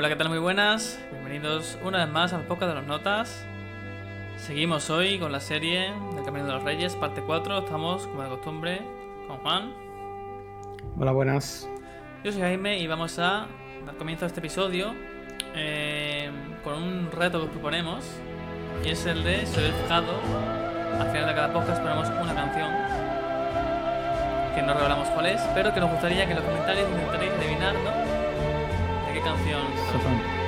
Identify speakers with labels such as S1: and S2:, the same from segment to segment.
S1: Hola, ¿qué tal? Muy buenas. Bienvenidos una vez más al podcast de las notas. Seguimos hoy con la serie del Camino de los Reyes, parte 4. Estamos, como de costumbre, con Juan.
S2: Hola, buenas.
S1: Yo soy Jaime y vamos a dar comienzo a este episodio eh, con un reto que os proponemos. Y es el de, os habéis fijado, al final de cada podcast ponemos una canción. Que no revelamos cuál es, pero que nos gustaría que en los comentarios intentaréis adivinar, ¿no? ¿De qué canción?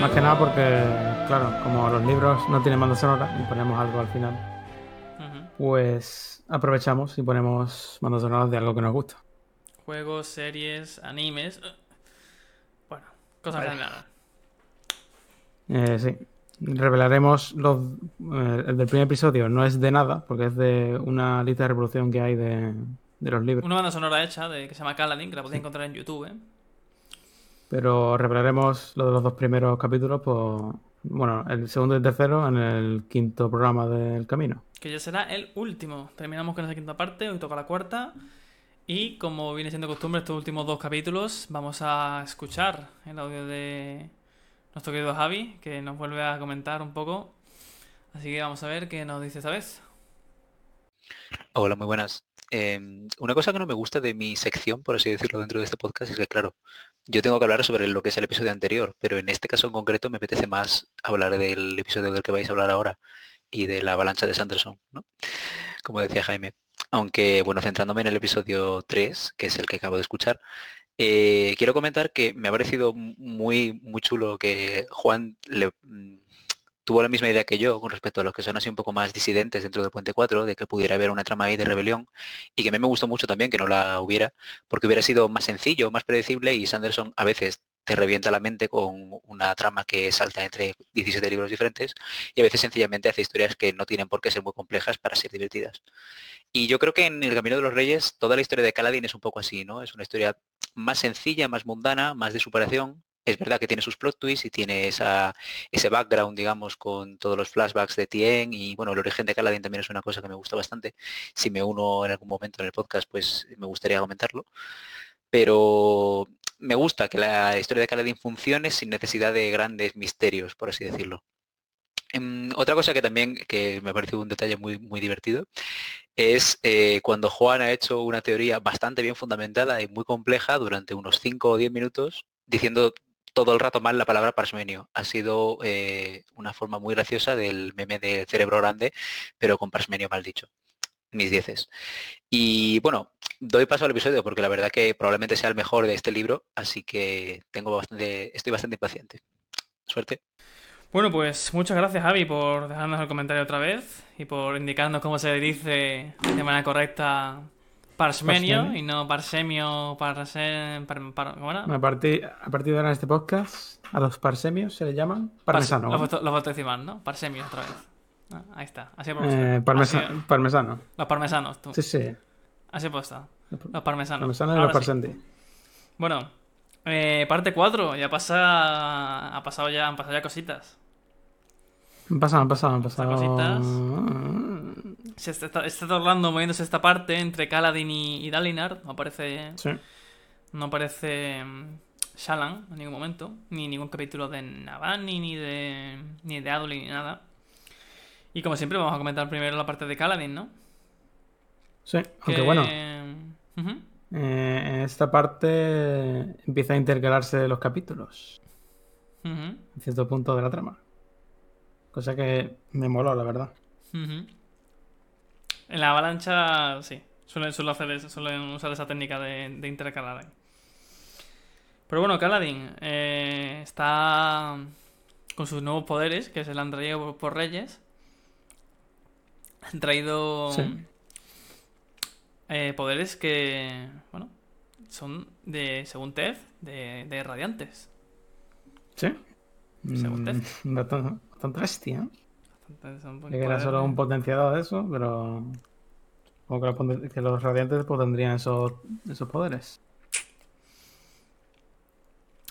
S2: Más que nada porque, claro, como los libros no tienen banda sonora y ponemos algo al final, pues aprovechamos y ponemos bandas sonoras de algo que nos gusta.
S1: Juegos, series, animes. eh, Bueno, cosas raras.
S2: Eh, sí. Revelaremos los. eh, el del primer episodio no es de nada, porque es de una lista de reproducción que hay de, de los libros.
S1: Una banda sonora hecha de, que se llama Caladin, que la podéis encontrar en YouTube. ¿eh?
S2: Pero revelaremos lo de los dos primeros capítulos, pues. Bueno, el segundo y el tercero en el quinto programa del camino.
S1: Que ya será el último. Terminamos con esa quinta parte, hoy toca la cuarta. Y como viene siendo costumbre, estos últimos dos capítulos vamos a escuchar el audio de nuestro querido Javi, que nos vuelve a comentar un poco. Así que vamos a ver qué nos dice esta vez.
S3: Hola, muy buenas. Em, una cosa que no me gusta de mi sección, por así decirlo, dentro de este podcast es que, claro, yo tengo que hablar sobre lo que es el episodio anterior, pero en este caso en concreto me apetece más hablar del episodio del que vais a hablar ahora y de la avalancha de Sanderson, ¿no? Como decía Jaime. Aunque, bueno, centrándome en el episodio 3, que es el que acabo de escuchar, eh, quiero comentar que me ha parecido muy, muy chulo que Juan le, mm, tuvo la misma idea que yo con respecto a los que son así un poco más disidentes dentro del Puente 4, de que pudiera haber una trama ahí de rebelión, y que a mí me gustó mucho también que no la hubiera, porque hubiera sido más sencillo, más predecible, y Sanderson a veces te revienta la mente con una trama que salta entre 17 libros diferentes, y a veces sencillamente hace historias que no tienen por qué ser muy complejas para ser divertidas. Y yo creo que en El Camino de los Reyes toda la historia de Caladín es un poco así, ¿no? Es una historia más sencilla, más mundana, más de superación. Es verdad que tiene sus plot twists y tiene ese background, digamos, con todos los flashbacks de Tien y bueno, el origen de Caladín también es una cosa que me gusta bastante. Si me uno en algún momento en el podcast, pues me gustaría comentarlo. Pero me gusta que la historia de Caladín funcione sin necesidad de grandes misterios, por así decirlo. Em, otra cosa que también que me ha parecido un detalle muy, muy divertido es eh, cuando Juan ha hecho una teoría bastante bien fundamentada y muy compleja durante unos 5 o 10 minutos diciendo todo el rato mal la palabra parsmenio. Ha sido eh, una forma muy graciosa del meme de cerebro grande, pero con parsmenio mal dicho. Mis dieces. Y bueno, doy paso al episodio porque la verdad que probablemente sea el mejor de este libro, así que tengo bastante, estoy bastante impaciente. Suerte.
S1: Bueno, pues muchas gracias Javi por dejarnos el comentario otra vez y por indicarnos cómo se dice de manera correcta Parsmenio y no Parsemio, Parsem, par, par- ¿cómo era?
S2: A partir, a partir de ahora en este podcast, a los parsemios se le llaman parmesano.
S1: Los,
S2: ¿no?
S1: voto- los botecimal, ¿no? Parsemio otra vez. Ah, ahí está, así.
S2: Eh, parmesa-
S1: Así-
S2: parmesano.
S1: los parmesanos, tú.
S2: Sí, sí.
S1: Así puesto. Los parmesanos.
S2: Parmesano y
S1: Ahora
S2: los
S1: sí.
S2: parsendi.
S1: Bueno, eh, parte 4, ya pasa. Ha pasado ya, han pasado ya cositas.
S2: Han pasado, han pasado, han pasado.
S1: Cositas. Se está, está moviéndose esta parte entre Kaladin y, y Dalinar. No aparece.
S2: Sí.
S1: No aparece mm, Shallan en ningún momento. Ni ningún capítulo de Navani, ni de. ni de Adolin, ni nada. Y como siempre, vamos a comentar primero la parte de Kaladin, ¿no?
S2: Sí, aunque
S1: Que-
S2: bueno,
S1: Ujú.
S2: eh, en esta parte empieza a intercalarse los capítulos
S1: Ujú.
S2: en cierto punto de la trama. Cosa que me moló, la verdad.
S1: Ujú. En la avalancha, sí. Suelen, suelen hacer suelen usar esa técnica de, de intercalar ahí. Pero bueno, Kaladin eh, está con sus nuevos poderes, que se le han traído por, por Reyes. Han traído
S2: Sí.
S1: eh, poderes que, bueno, son de, según Ted, de, de radiantes.
S2: Sí.
S1: Según
S2: Mm, bastante, bastante bestia. ¿eh?
S1: Entonces,
S2: era solo un potenciador de eso, pero. Como que los, poten- que los radiantes pues, tendrían esos, esos poderes.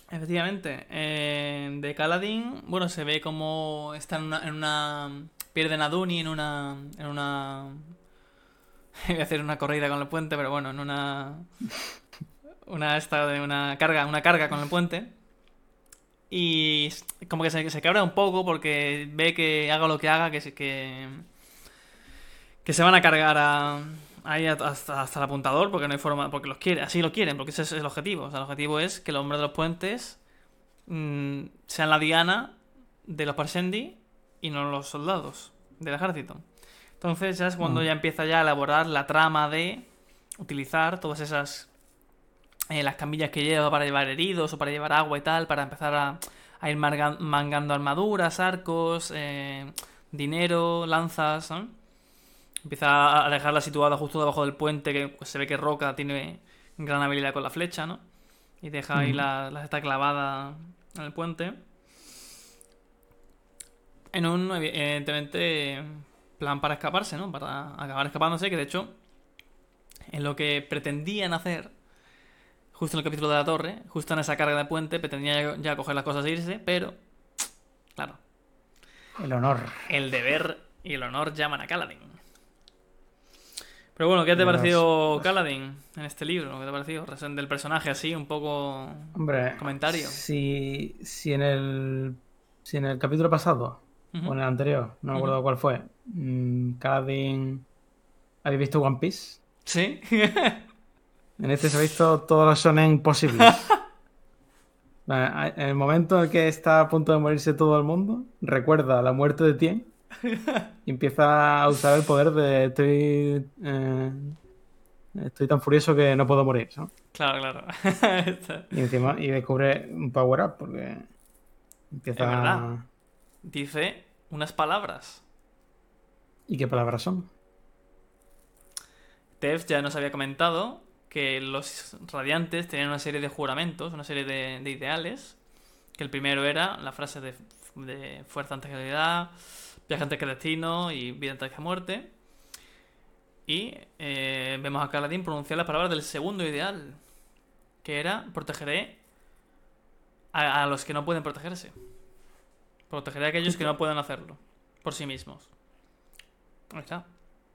S1: Efectivamente. eh, de Kaladin, bueno, se ve como está en una, en una. Pierde Naduni en una. En una. Voy a hacer una corrida con el puente, pero bueno, en una. Una esta de una carga, una carga con el puente. Y como que se, se cabrea un poco porque ve que haga lo que haga, que se, que, que se van a cargar a, ahí hasta, hasta el apuntador porque no hay forma, porque los quiere, así lo quieren, porque ese es el objetivo. O sea, el objetivo es que los hombres de los puentes mm, sean la diana de los Parsendi y no los soldados del ejército. Entonces ya es cuando
S2: Mm.
S1: ya empieza ya a elaborar la trama de utilizar todas esas eh, las camillas que lleva para llevar heridos o para llevar agua y tal, para empezar a, a ir mangando armaduras, arcos, eh, dinero, lanzas. ¿no? Empieza a dejarla situada justo debajo del puente, que se ve que Roca tiene gran habilidad con la flecha, ¿no? Y deja ahí
S2: Ujú.
S1: la, la está clavada en el puente. En un, evidentemente, plan para escaparse, ¿no? Para acabar escapándose, que de hecho, en lo que pretendían hacer, justo en el capítulo de la torre, justo en esa carga de puente, pretendían ya, coger las cosas e irse, pero, claro,
S2: El honor.
S1: el deber y el honor llaman a Kaladin. Pero bueno, ¿qué te ha parecido Kaladin en este libro? ¿Qué te ha parecido? Del personaje así, un poco...
S2: Hombre,
S1: Comentario.
S2: Si, si en el. Si en el capítulo pasado, o en el anterior, no me acuerdo cuál fue, mm, Kaladin. ¿Habéis visto One Piece?
S1: ¿Sí?
S2: En este se ha visto todos los shonen posibles. En el momento en el que está a punto de morirse todo el mundo, recuerda la muerte de Tien y empieza a usar el poder de estoy, eh, estoy tan furioso que no puedo morir. ¿no?
S1: claro, claro.
S2: Y encima y descubre un power up porque empieza
S1: verdad.
S2: a-
S1: Dice unas palabras.
S2: ¿Y qué palabras son?
S1: Tef ya nos había comentado que los radiantes tenían una serie de juramentos, una serie de, de ideales. Que el primero era la frase de, de fuerza antes que realidad, viaje antes que destino y vida antes que muerte. Y eh, vemos a Kaladin pronunciar las palabras del segundo ideal, que era protegeré a, los que no pueden protegerse. Protegeré a aquellos que no pueden hacerlo por sí mismos. Ahí está.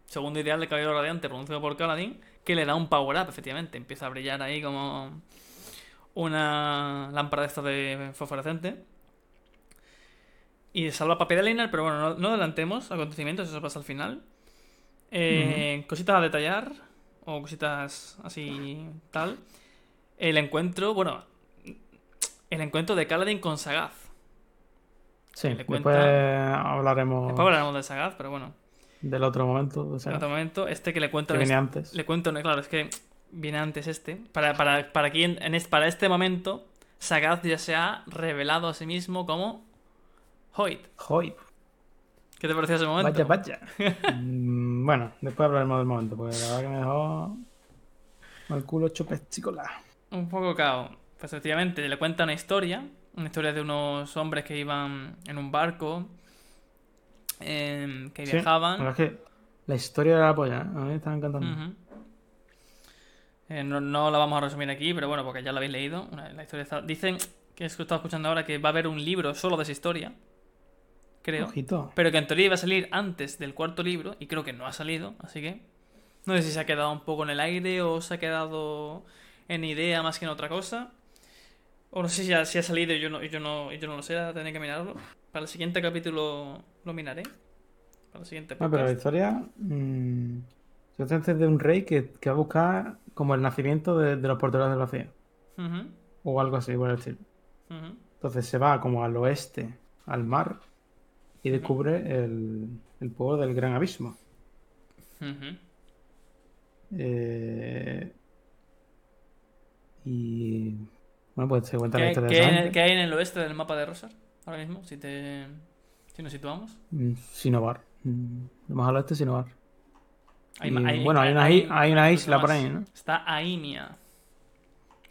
S1: Segundo ideal de cabello radiante pronunciado por Kaladin, que le da un power up, efectivamente. Empieza a brillar ahí como una lámpara de esta de fosforescente. Y salva de Liner, pero bueno, no, no adelantemos acontecimientos, eso pasa al final. Eh, Cositas a detallar, o cositas así tal. El encuentro, bueno, el encuentro de Kaladin con Sagaz.
S2: Sí,
S1: Le
S2: después hablaremos
S1: Después hablaremos de Sagaz, pero bueno,
S2: del otro momento. o sea,
S1: en otro momento, este que le cuento
S2: que viene antes.
S1: Le cuento, no, claro, es que viene antes este. Para, para, para, quien, en este, para este momento, Sagaz ya se ha revelado a sí mismo como Hoyt.
S2: Joy,
S1: ¿Qué te pareció ese momento?
S2: vaya, vaya. Mm, bueno, después hablaremos del momento, porque la verdad que me dejó el culo chupesticola.
S1: Un poco cao. Pues efectivamente, le cuenta una historia. Una historia de unos hombres que iban en un barco. Em, que
S2: Sí,
S1: viajaban.
S2: La verdad es que la historia de la polla, ¿eh? a mí me está encantando.
S1: Eh, no, no la vamos a resumir aquí, pero bueno, porque ya la habéis leído. La historia está- Dicen que es que estaba escuchando ahora que va a haber un libro solo de esa historia. Creo.
S2: Ojito.
S1: Pero que en teoría iba a salir antes del cuarto libro. Y creo que no ha salido. Así que. No sé si se ha quedado un poco en el aire o se ha quedado en idea más que en otra cosa. O no sé si ha, si ha salido y yo no, yo no, yo no lo sé, tendré que mirarlo. Para el siguiente capítulo lo miraré. Para el siguiente
S2: No, pero la
S1: podcast.
S2: historia. mm, se trata de un rey que, que va a buscar como el nacimiento de, de los porteros del vacío.
S1: Ujú,
S2: O algo así, por el estilo. Entonces se va como al oeste, al mar, y descubre el, el pueblo del Gran Abismo. Eh, y. Bueno, pues se cuenta
S1: ¿Qué,
S2: la historia
S1: qué
S2: de
S1: hay en el, qué hay en el oeste del mapa de Rosar? Ahora mismo, si te. Si nos situamos.
S2: Mm, Sinovar. Mm, Lo más al oeste, Sinovar.
S1: Hay
S2: Y,
S1: ma- hay-
S2: bueno, hay una,
S1: hay-
S2: una isla por ahí, ¿no?
S1: Está Aimia.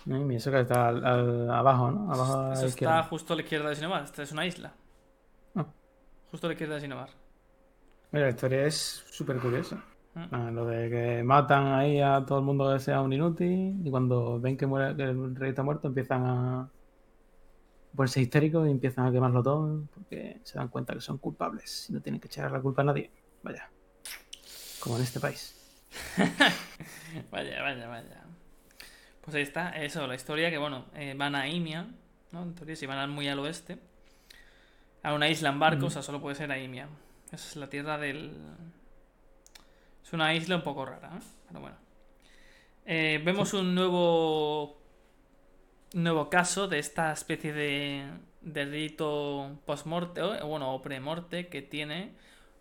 S2: Y eso que está al- al- abajo, ¿no? Abajo
S1: Eso está justo a la izquierda de Sinovar. Esta es una isla.
S2: Ah.
S1: Justo a la izquierda de Sinovar.
S2: Mira, la historia es súper curiosa.
S1: Mm.
S2: Ah, lo de que matan ahí a todo el mundo que sea un inútil y cuando ven que, muere, que el rey está muerto empiezan a ponerse histéricos y empiezan a quemarlo todo porque se dan cuenta que son culpables y no tienen que echar la culpa a nadie. Vaya. Como en este país.
S1: Vaya, vaya, vaya. Pues ahí está, eso, la historia que, bueno, eh, van a Imia, ¿no? En teoría, si van muy al oeste, a una isla en barco, o sea, solo puede ser a Imia. Esa es la tierra del... Es una isla un poco rara, ¿eh? Pero bueno. Eh, vemos un nuevo... nuevo caso de esta especie de delito post-morte, o bueno, o pre-morte que tiene,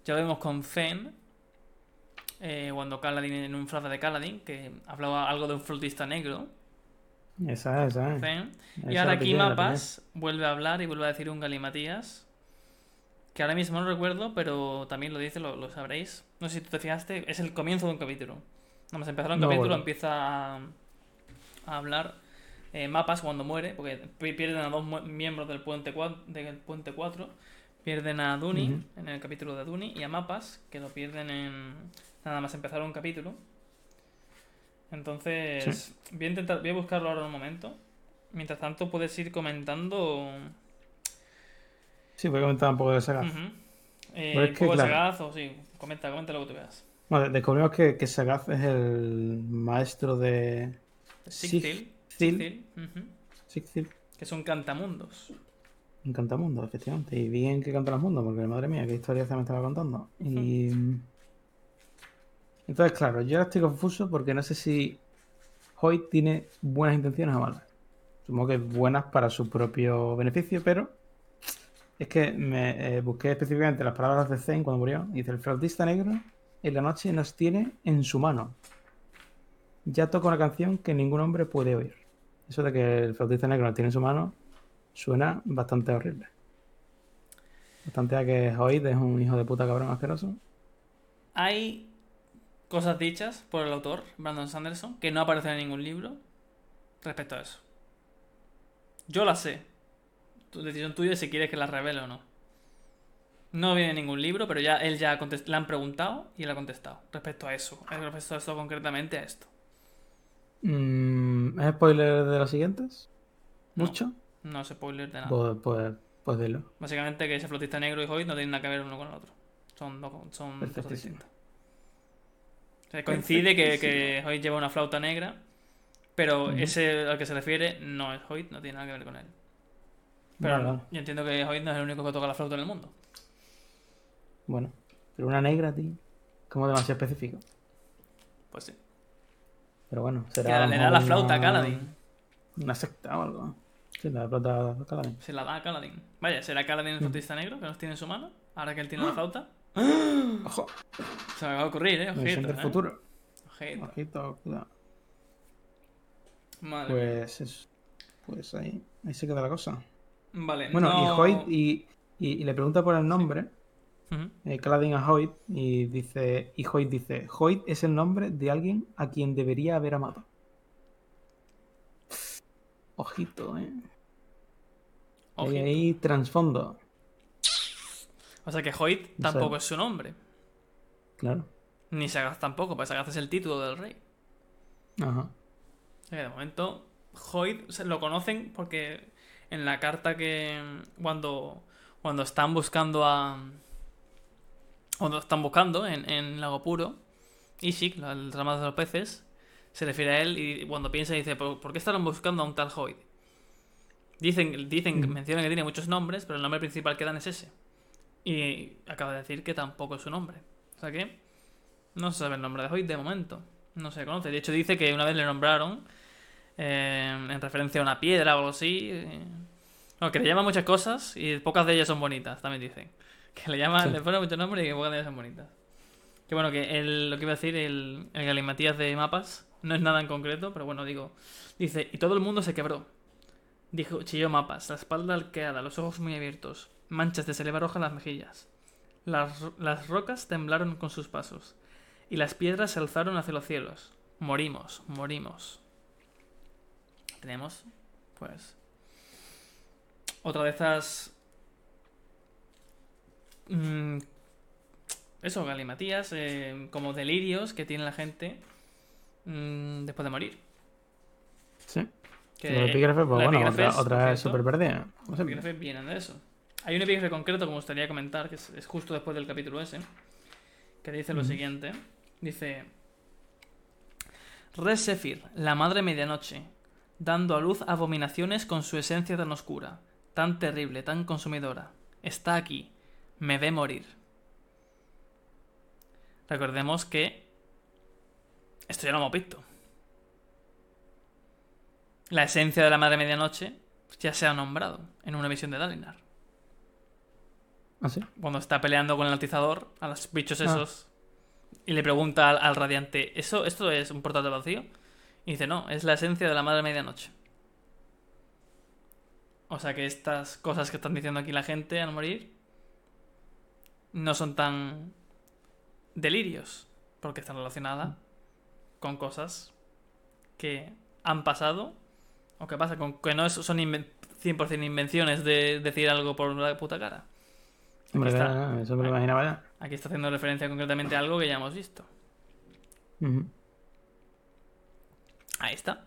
S1: ya lo vemos con Fen, eh, cuando Caladín, en un frase de Caladín, que hablaba algo de un flutista negro,
S2: Esa es, esa
S1: y ahora aquí Mapas vuelve a hablar y vuelve a decir un galimatías, que ahora mismo no recuerdo, pero también lo dice, lo, lo sabréis. No sé si tú te fijaste, es el comienzo de un capítulo. Nada más empezar un
S2: No,
S1: capítulo
S2: bueno.
S1: empieza a, a hablar eh, Mapas cuando muere, porque pi- pierden a dos miembros del puente, del puente 4. Pierden a Duni en el capítulo de Duni y a Mapas, que lo pierden en nada más empezar un capítulo. Entonces, voy a intentar, voy a buscarlo ahora un momento. Mientras tanto, puedes ir comentando
S2: Sí, voy a comentar un poco de Sagaz.
S1: ujú, eh,
S2: es que,
S1: poco de. Sagaz, o sí, comenta, comenta lo que tú veas.
S2: Bueno, descubrimos que, que Sagaz es el maestro de
S1: Sigtil, Que son cantamundos.
S2: Un cantamundo, efectivamente. Y bien que canta los mundos, porque madre mía, qué historia se me estaba contando. Y. Entonces, claro, yo ahora estoy confuso porque no sé si Hoyt tiene buenas intenciones o malas. Supongo que buenas para su propio beneficio, pero es que me eh, busqué específicamente las palabras de Zane cuando murió. Y dice: El flautista negro en la noche nos tiene en su mano. Ya toca una canción que ningún hombre puede oír. Eso de que el flautista negro nos tiene en su mano suena bastante horrible. Bastante a que Hoyt es un hijo de puta cabrón asqueroso.
S1: Hay cosas dichas por el autor, Brandon Sanderson, que no aparecen en ningún libro respecto a eso. Yo las sé. Tu decisión tuya es si quieres que las revele o no. No viene en ningún libro, pero ya él ya le han preguntado y él ha contestado respecto a eso. Respecto a esto concretamente a esto.
S2: Mm, ¿Es spoiler de los siguientes?
S1: No.
S2: ¿Mucho?
S1: No es spoiler de nada.
S2: Pues, pues, pues dilo.
S1: Básicamente que ese flotista negro y Hoyt no tienen nada que ver uno con el otro. Son, dos- son cosas distintas. O sea, coincide que, que Hoyt lleva una flauta negra, pero ese al que se refiere no es Hoyt, no tiene nada que ver con él. Pero
S2: vale.
S1: yo entiendo que Hoyt no es el único que toca la flauta en el mundo.
S2: Bueno, pero una negra, tío. Como demasiado específico.
S1: Pues sí.
S2: Pero bueno, será.
S1: Que le da la flauta a Caladín.
S2: Una secta o algo. Sí, la flauta a Caladín.
S1: Se la da a Caladín. Vaya, ¿será Caladín el flautista negro que nos tiene en su mano? Ahora que él tiene la flauta.
S2: Ojo,
S1: Se me va a ocurrir, eh. Ojito,
S2: del
S1: eh.
S2: futuro.
S1: Ojito.
S2: Ojito, cuidado.
S1: Madre.
S2: Pues eso. Pues ahí, ahí se queda la cosa.
S1: Vale.
S2: Bueno, y
S1: no-
S2: Hoyt, y, y- y le pregunta por el nombre. Eh, Caladín a Hoyt y dice y Hoyt dice Hoyt es el nombre de alguien a quien debería haber amado ojito eh Ahí,
S1: Ojito.
S2: ahí trasfondo
S1: O sea que Hoyt tampoco es su nombre.
S2: claro
S1: Ni Sagaz tampoco, porque Sagaz es el título del rey.
S2: ajá
S1: O sea que de momento, Hoyt lo conocen porque en la carta que. Cuando, cuando están buscando a. Cuando están buscando en, en Lago Puro, Ishik, el drama de los peces, se refiere a él y cuando piensa dice: ¿Por, por qué estarán buscando a un tal Hoyt? Dicen, dicen
S2: Mm.
S1: mencionan que tiene muchos nombres, pero el nombre principal que dan es ese. Y acaba de decir que tampoco es su nombre. O sea que no se sabe el nombre de Hoyt de momento. No se conoce. De hecho, dice que una vez le nombraron eh, en referencia a una piedra o algo así. eh, no, que le llaman muchas cosas y pocas de ellas son bonitas, también dicen. Que le llaman,
S2: Sí.
S1: le ponen muchos nombres y que ellas son bonitas. Que bueno, que el- lo que iba a decir, el, el galimatías de mapas, no es nada en concreto, pero bueno, digo. Dice, y todo el mundo se quebró. Dijo, chilló mapas, la espalda arqueada, los ojos muy abiertos, manchas de saliva roja en las mejillas. Las, las rocas temblaron con sus pasos, y las piedras se alzaron hacia los cielos. Morimos, morimos. tenemos, pues, otra de estas... mm, eso, galimatías, eh, como delirios que tiene la gente mm, después de morir.
S2: Sí.
S1: Que
S2: el epígrafe, pues bueno,
S1: epígrafe
S2: otra,
S1: es,
S2: otra
S1: por
S2: es
S1: cierto,
S2: súper perdida. como
S1: Los
S2: siempre.
S1: epígrafes vienen de eso. Hay un epígrafe concreto que me gustaría comentar, que es, es justo después del capítulo ese, que dice lo siguiente. Dice... Re Sephir, la madre medianoche, dando a luz abominaciones con su esencia tan oscura, tan terrible, tan consumidora. Está aquí, me ve morir. Recordemos que esto ya lo hemos visto. La esencia de la madre medianoche ya se ha nombrado en una visión de Dalinar.
S2: ¿Ah, sí?
S1: Cuando está peleando con el atizador a los bichos
S2: Ah.
S1: esos y le pregunta al, al radiante, ¿eso, ¿esto es un portal de vacío? Y dice, no, es la esencia de la madre medianoche. O sea que estas cosas que están diciendo aquí la gente al morir no son tan delirios, porque están relacionadas con cosas que han pasado o que pasa, con que no son inven- 100% invenciones de decir algo por la puta cara.
S2: Hombre,
S1: está.
S2: eso me lo imaginaba ya.
S1: Aquí está haciendo referencia concretamente a algo que ya hemos visto. Ahí está.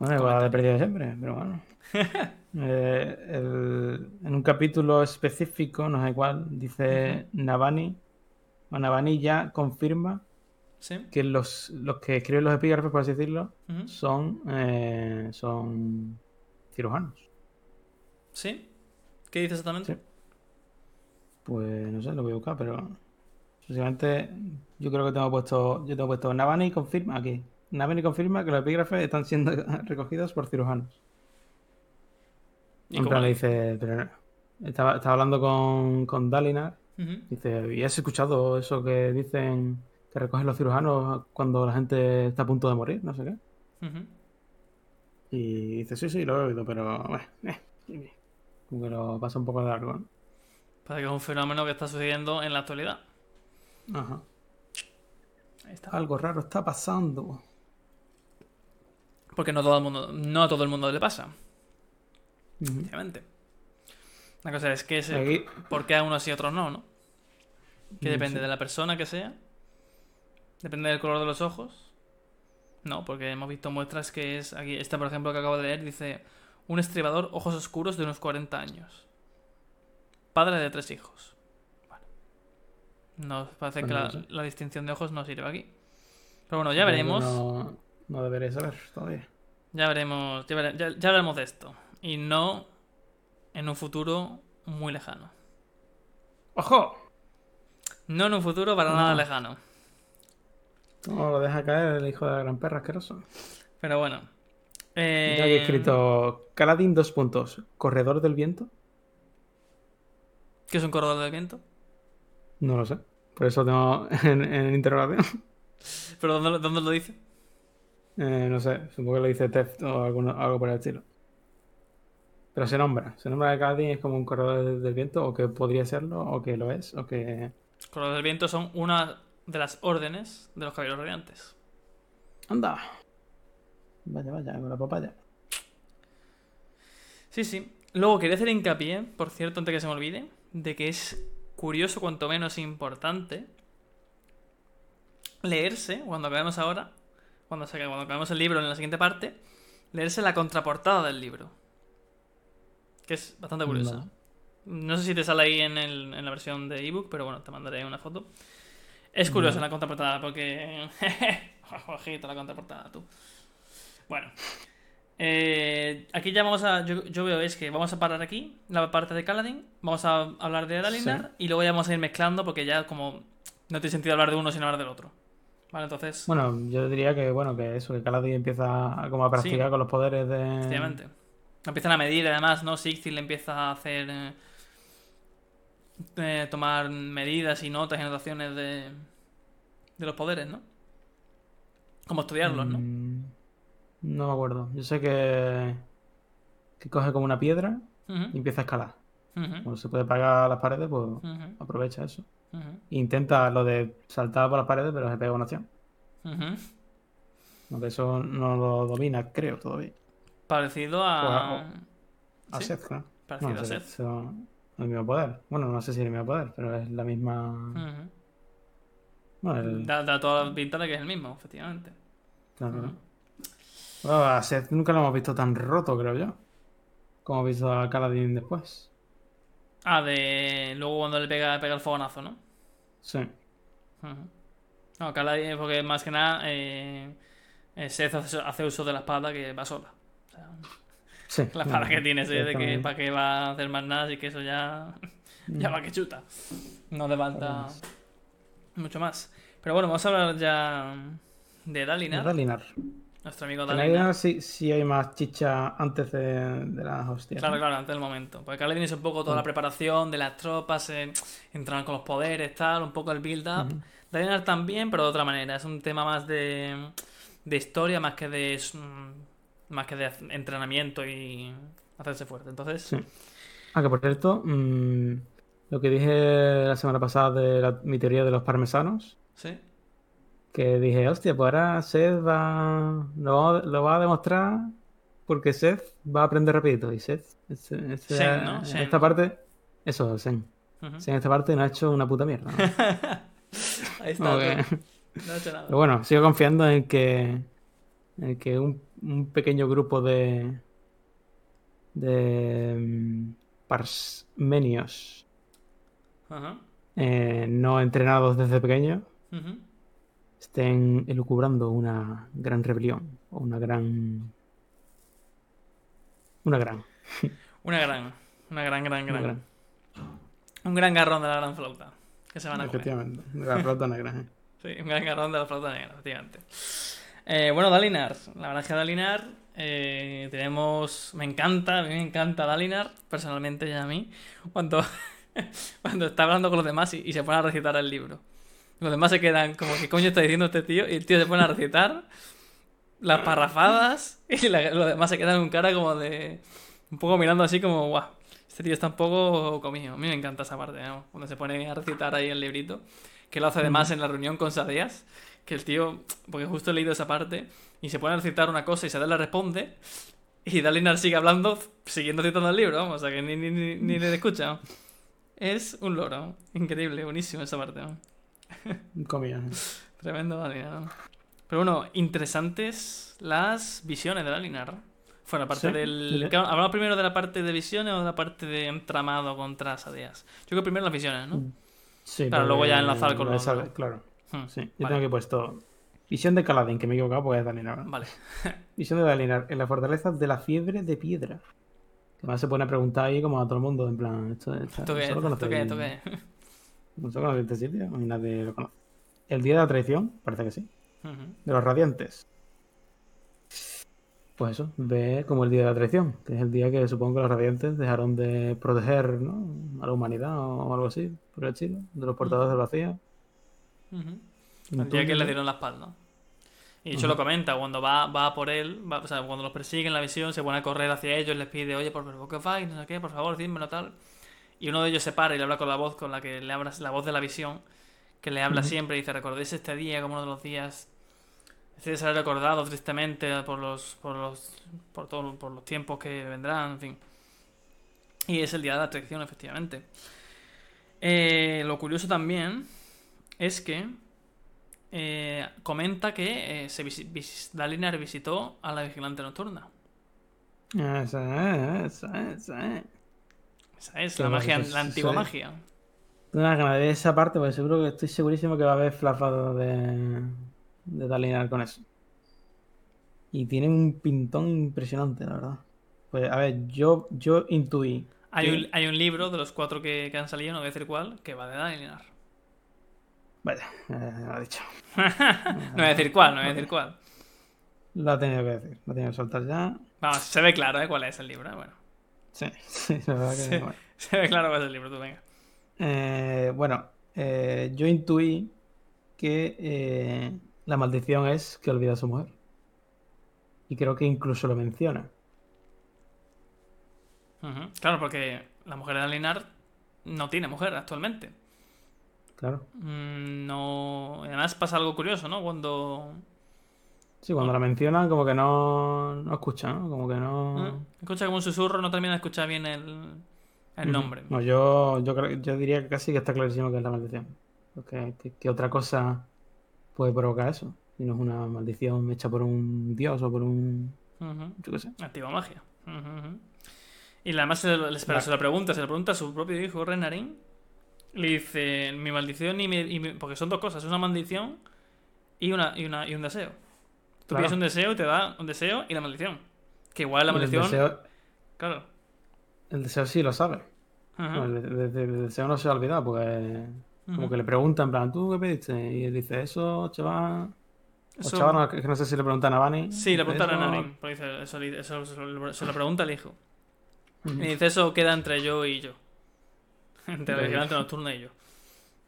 S2: Bueno, igual de perdido siempre, pero bueno. Eh, el- en un capítulo específico, no sé cuál, dice Navani, o Navani ya confirma
S1: ¿Sí?
S2: que los, los que escriben los epígrafes, por así decirlo, son, eh, son cirujanos.
S1: ¿Sí? ¿Qué dice exactamente?
S2: Sí. Pues no sé, lo voy a buscar, pero básicamente yo creo que tengo puesto, yo tengo puesto Navani confirma aquí. Navani confirma que los epígrafes están siendo recogidos por cirujanos.
S1: ¿Y
S2: En plan le dice, pero estaba, estaba hablando con, con Dalinar, dice, ¿y has escuchado eso que dicen que recogen los cirujanos cuando la gente está a punto de morir? No sé qué. Y dice, sí, sí, lo he oído, pero bueno, eh, como que lo pasa un poco de largo, ¿no?
S1: Parece que es un fenómeno que está sucediendo en la actualidad.
S2: Ajá.
S1: Ahí está.
S2: Algo raro está pasando.
S1: Porque no, todo el mundo, no a todo el mundo le pasa, obviamente. La cosa es que es
S2: Aquí-
S1: por qué a unos y a otros no, ¿no? Que depende de la persona que sea. Depende del color de los ojos. No, porque hemos visto muestras que es. Aquí, esta, por ejemplo, que acabo de leer, dice: Un estribador, ojos oscuros de unos 40 años. Padre de tres hijos. Bueno. Nos parece que la, distinción de ojos no sirve aquí. Pero bueno, ya veremos.
S2: No, no debería saber todavía.
S1: Ya veremos. Ya, vere- ya- ya hablaremos de esto. Y no en un futuro muy lejano.
S2: ¡Ojo!
S1: No en un futuro para nada
S2: No.
S1: lejano.
S2: ¿Cómo lo deja caer el hijo de la gran perra asqueroso?
S1: Pero bueno. Eh,
S2: aquí he escrito Caladín dos puntos. ¿Corredor del viento?
S1: ¿Qué es un corredor del viento?
S2: No lo sé. Por eso tengo en, en interrogación.
S1: ¿Pero dónde, dónde lo dice?
S2: Eh, no sé, supongo que lo dice Teft o alguno- algo por el estilo. Pero se nombra. Se nombra que Caladín es como un corredor del, viento, o que podría serlo, o que lo es, o que.
S1: Corredor del viento son una de las órdenes de los caballeros radiantes.
S2: ¡Anda! Vaya, vaya, con la papaya.
S1: Sí, sí. Luego quería hacer hincapié, por cierto, antes que se me olvide, de que es curioso, cuanto menos importante, leerse, cuando acabemos ahora, cuando, se, cuando acabemos el libro en la siguiente parte, leerse la contraportada del libro. Que es bastante curiosa. No sé si te sale ahí en, el- en la versión de ebook, pero bueno, te mandaré una foto. Es curiosa
S2: Vale.
S1: la contraportada porque... Ojito la contraportada, tú. Bueno. Eh, aquí ya vamos a... Yo, yo veo es que vamos a parar aquí, la parte de Kaladin. Vamos a hablar de Dalinar y luego ya vamos a ir mezclando porque ya como... No tiene sentido hablar de uno sin hablar del otro. Vale, entonces...
S2: Bueno, yo diría que bueno, que eso, que Caladín empieza a, como a practicar
S1: Sí.
S2: con los poderes de.
S1: Efectivamente. Empiezan a medir, además, ¿no? Sixty le empieza a hacer. eh, eh, tomar medidas y notas y anotaciones de. de los poderes, ¿no? Como estudiarlos, ¿no?
S2: Mm, No me acuerdo. Yo sé que. que coge como una piedra y empieza a escalar. Cuando se puede pagar las paredes, pues aprovecha eso. Intenta lo de saltar por las paredes, pero se pega una acción.
S1: ujú.
S2: De eso no lo domina, creo, todavía.
S1: Parecido a.
S2: O A
S1: ¿Sí?
S2: Seth, ¿no?
S1: Parecido
S2: No,
S1: a Seth.
S2: el mismo poder. Bueno, no sé si es el mismo poder, pero es la misma.
S1: Ujú.
S2: Bueno, el...
S1: Da, da toda la pinta de que es el mismo, efectivamente.
S2: claro, a Seth nunca lo hemos visto tan roto, creo yo. Como hemos visto a Kaladin después.
S1: Ah, de. Luego cuando le pega, pega el fogonazo, ¿no?
S2: Sí.
S1: No, Kaladin, porque más que nada. Eh, eh, Seth hace, uso de la espada que va sola. O sea,
S2: sí.
S1: la espada que tiene Seth de que para qué va a hacer más nada, así que eso ya. ya va que chuta. No le falta
S2: Pues-
S1: mucho más. Pero bueno, vamos a hablar ya de Dalinar.
S2: Dalinar.
S1: Nuestro amigo
S2: En
S1: Dalinar.
S2: realidad sí, sí hay más chicha antes de, de las hostias.
S1: Claro,
S2: ¿no?
S1: claro, antes del momento. Porque Kaladin es un poco toda la
S2: Mm.
S1: preparación de las tropas, eh, entrar con los poderes, tal, un poco el build-up.
S2: Ujú.
S1: Dalinar también, pero de otra manera. Es un tema más de, de historia, más que de mm, más que de entrenamiento y hacerse fuerte. Entonces,
S2: Sí. Ah, que por cierto, mm, lo que dije la semana pasada de la- mi teoría de los parmesanos,
S1: sí.
S2: Que dije, hostia, pues ahora Seth va, lo, va, lo va a demostrar porque Seth va a aprender rapidito. Y Seth, en esta parte, eso, Sen.
S1: Ujú.
S2: Sen en esta parte no ha hecho una puta mierda. ¿no?
S1: Ahí está. Tú. No ha hecho nada.
S2: Pero bueno, sigo confiando en que, en que un, un pequeño grupo de, de mm, parsmenios eh, no entrenados desde pequeños
S1: Ujú.
S2: Estén elucubrando una gran rebelión o una gran... Una gran.
S1: Una gran, una gran, gran, gran.
S2: gran.
S1: Un gran garrón de la gran flauta. Que se van a comer.
S2: Efectivamente. Una gran flota negra. ¿eh?
S1: Sí, un gran garrón de la flauta negra, efectivamente. Eh, bueno, Dalinar. La verdad es que Dalinar eh, tenemos... Me encanta, a mí me encanta Dalinar, personalmente y a mí, cuando, cuando está hablando con los demás y, y se pone a recitar el libro. Los demás se quedan como, ¿qué coño está diciendo este tío? Y el tío se pone a recitar las parrafadas y la- los demás se quedan con cara como de... Un poco mirando así como, guau, este tío está un poco comido. A mí me encanta esa parte, ¿no? Cuando se pone a recitar ahí el librito que lo hace además en la reunión con Sadeas, que el tío, porque justo he leído esa parte, y se pone a recitar una cosa y Sadeas le responde, y Dalinar sigue hablando, siguiendo citando el libro, vamos, o sea que ni, ni, ni, ni le escucha. Es un loro, increíble, buenísimo esa parte. ¿no?
S2: Comida.
S1: Tremendo. ¿no? Pero bueno, interesantes las visiones de Dalinar. Fue la parte
S2: Sí,
S1: del...
S2: sí.
S1: Claro, ¿Hablamos primero de la parte de visiones o de la parte de entramado contra Sadeas? Yo creo que primero las visiones, ¿no?
S2: Sí,
S1: Para luego ya enlazar con
S2: lo
S1: los-
S2: sabe, Claro.
S1: Hmm,
S2: Sí. Yo
S1: vale.
S2: tengo aquí puesto visión de Kaladin, que me he equivocado porque es Dalinar.
S1: Vale.
S2: Visión de Dalinar en la fortaleza de la fiebre de piedra. Que además se pone a preguntar ahí como a todo el mundo, en plan, esto, esto,
S1: ¿Esto qué es?
S2: ¿solo
S1: ¿Esto qué es? ¿Esto qué es?
S2: ¿No se conoce este sitio? Nadie lo conoce. El día de la traición, parece que sí. De los radiantes. Pues eso, ve como el día de la traición, que es el día que supongo que los radiantes dejaron de proteger ¿no? a la humanidad o algo así, por el estilo, de los portadores de vacía.
S1: Ujú. El día que le dieron la espalda. Y de hecho lo comenta, cuando va, va por él, va- o sea, cuando los persigue en la visión, se pone a correr hacia ellos, les pide, oye, por favor, ¿qué vais? No sé qué, por favor, dímelo tal. Y uno de ellos se para y le habla con la voz con la que le habla, la voz de la visión, que le habla siempre y dice, recordéis este día como uno de los días. Este será recordado tristemente por los, por los, por todo- por los tiempos que vendrán, en fin. Y es el día de la traición, efectivamente. Eh, lo curioso también es que eh, comenta que eh, se Dalinar visitó a la vigilante nocturna.
S2: Esa es, esa es, esa es.
S1: Esa es la magia,
S2: pues,
S1: la antigua magia.
S2: Ganas de esa parte, porque seguro que estoy segurísimo que va a haber flafado de, de Dalinar con eso. Y tiene un pintón impresionante, la verdad. Pues a ver, yo, yo intuí.
S1: Hay
S2: que-
S1: un, hay un libro de los cuatro que, que han salido, no voy a decir cuál, que va de Dalinar.
S2: Vaya, eh, lo ha dicho.
S1: No voy a decir cuál, no voy a decir cuál.
S2: Lo ha tenido que decir, lo ha tenido que soltar ya.
S1: Vamos, se ve claro ¿eh? cuál es el libro. ¿eh? Bueno,
S2: Sí, sí, la verdad que.
S1: Sí.
S2: bueno.
S1: se ve claro cuál es el libro, tú venga.
S2: Eh, bueno, eh, yo intuí que eh, la maldición es que olvida a su mujer. Y creo que incluso lo menciona.
S1: Claro, porque la mujer de Dalinar no tiene mujer actualmente.
S2: Claro.
S1: Mm, No. Además pasa algo curioso, ¿no? Cuando.
S2: Sí, cuando la mencionan, como que no, no escucha, ¿no? Como que no.
S1: ¿Eh? Escucha como un susurro, no termina de escuchar bien el, el nombre.
S2: No, yo, yo, creo- yo diría que casi que está clarísimo que es la maldición. Porque ¿qué, qué otra cosa puede provocar eso? Si no es una maldición hecha por un dios o por un.
S1: Ujú.
S2: Yo qué sé.
S1: Activa magia. Ujú, ujú. Y además se
S2: Va.
S1: se lo pregunta, se lo pregunta a su propio hijo, Renarin. Le dice, mi maldición y mi, y mi- Porque son dos cosas, una maldición y, una, y, una, y un deseo. Tú
S2: Claro.
S1: pides un deseo y te da un deseo y la maldición. Que igual la
S2: Y el
S1: maldición...
S2: deseo,
S1: Claro.
S2: el deseo sí lo sabe.
S1: Ajá.
S2: No, el, el- el deseo no se ha olvidado porque. Como que le preguntan, en plan, ¿tú qué pediste? Y él dice, eso, chaval. O
S1: Eso-
S2: chaval, no, que no sé si le preguntan a Vani.
S1: Sí, le
S2: Dice,
S1: pregunta a
S2: "Eso-
S1: Renarin. porque dice, eso, eso se, lo, se lo pregunta al hijo. Y dice, eso queda entre yo y yo. Entre
S2: Vale.
S1: vigilante nocturno y yo.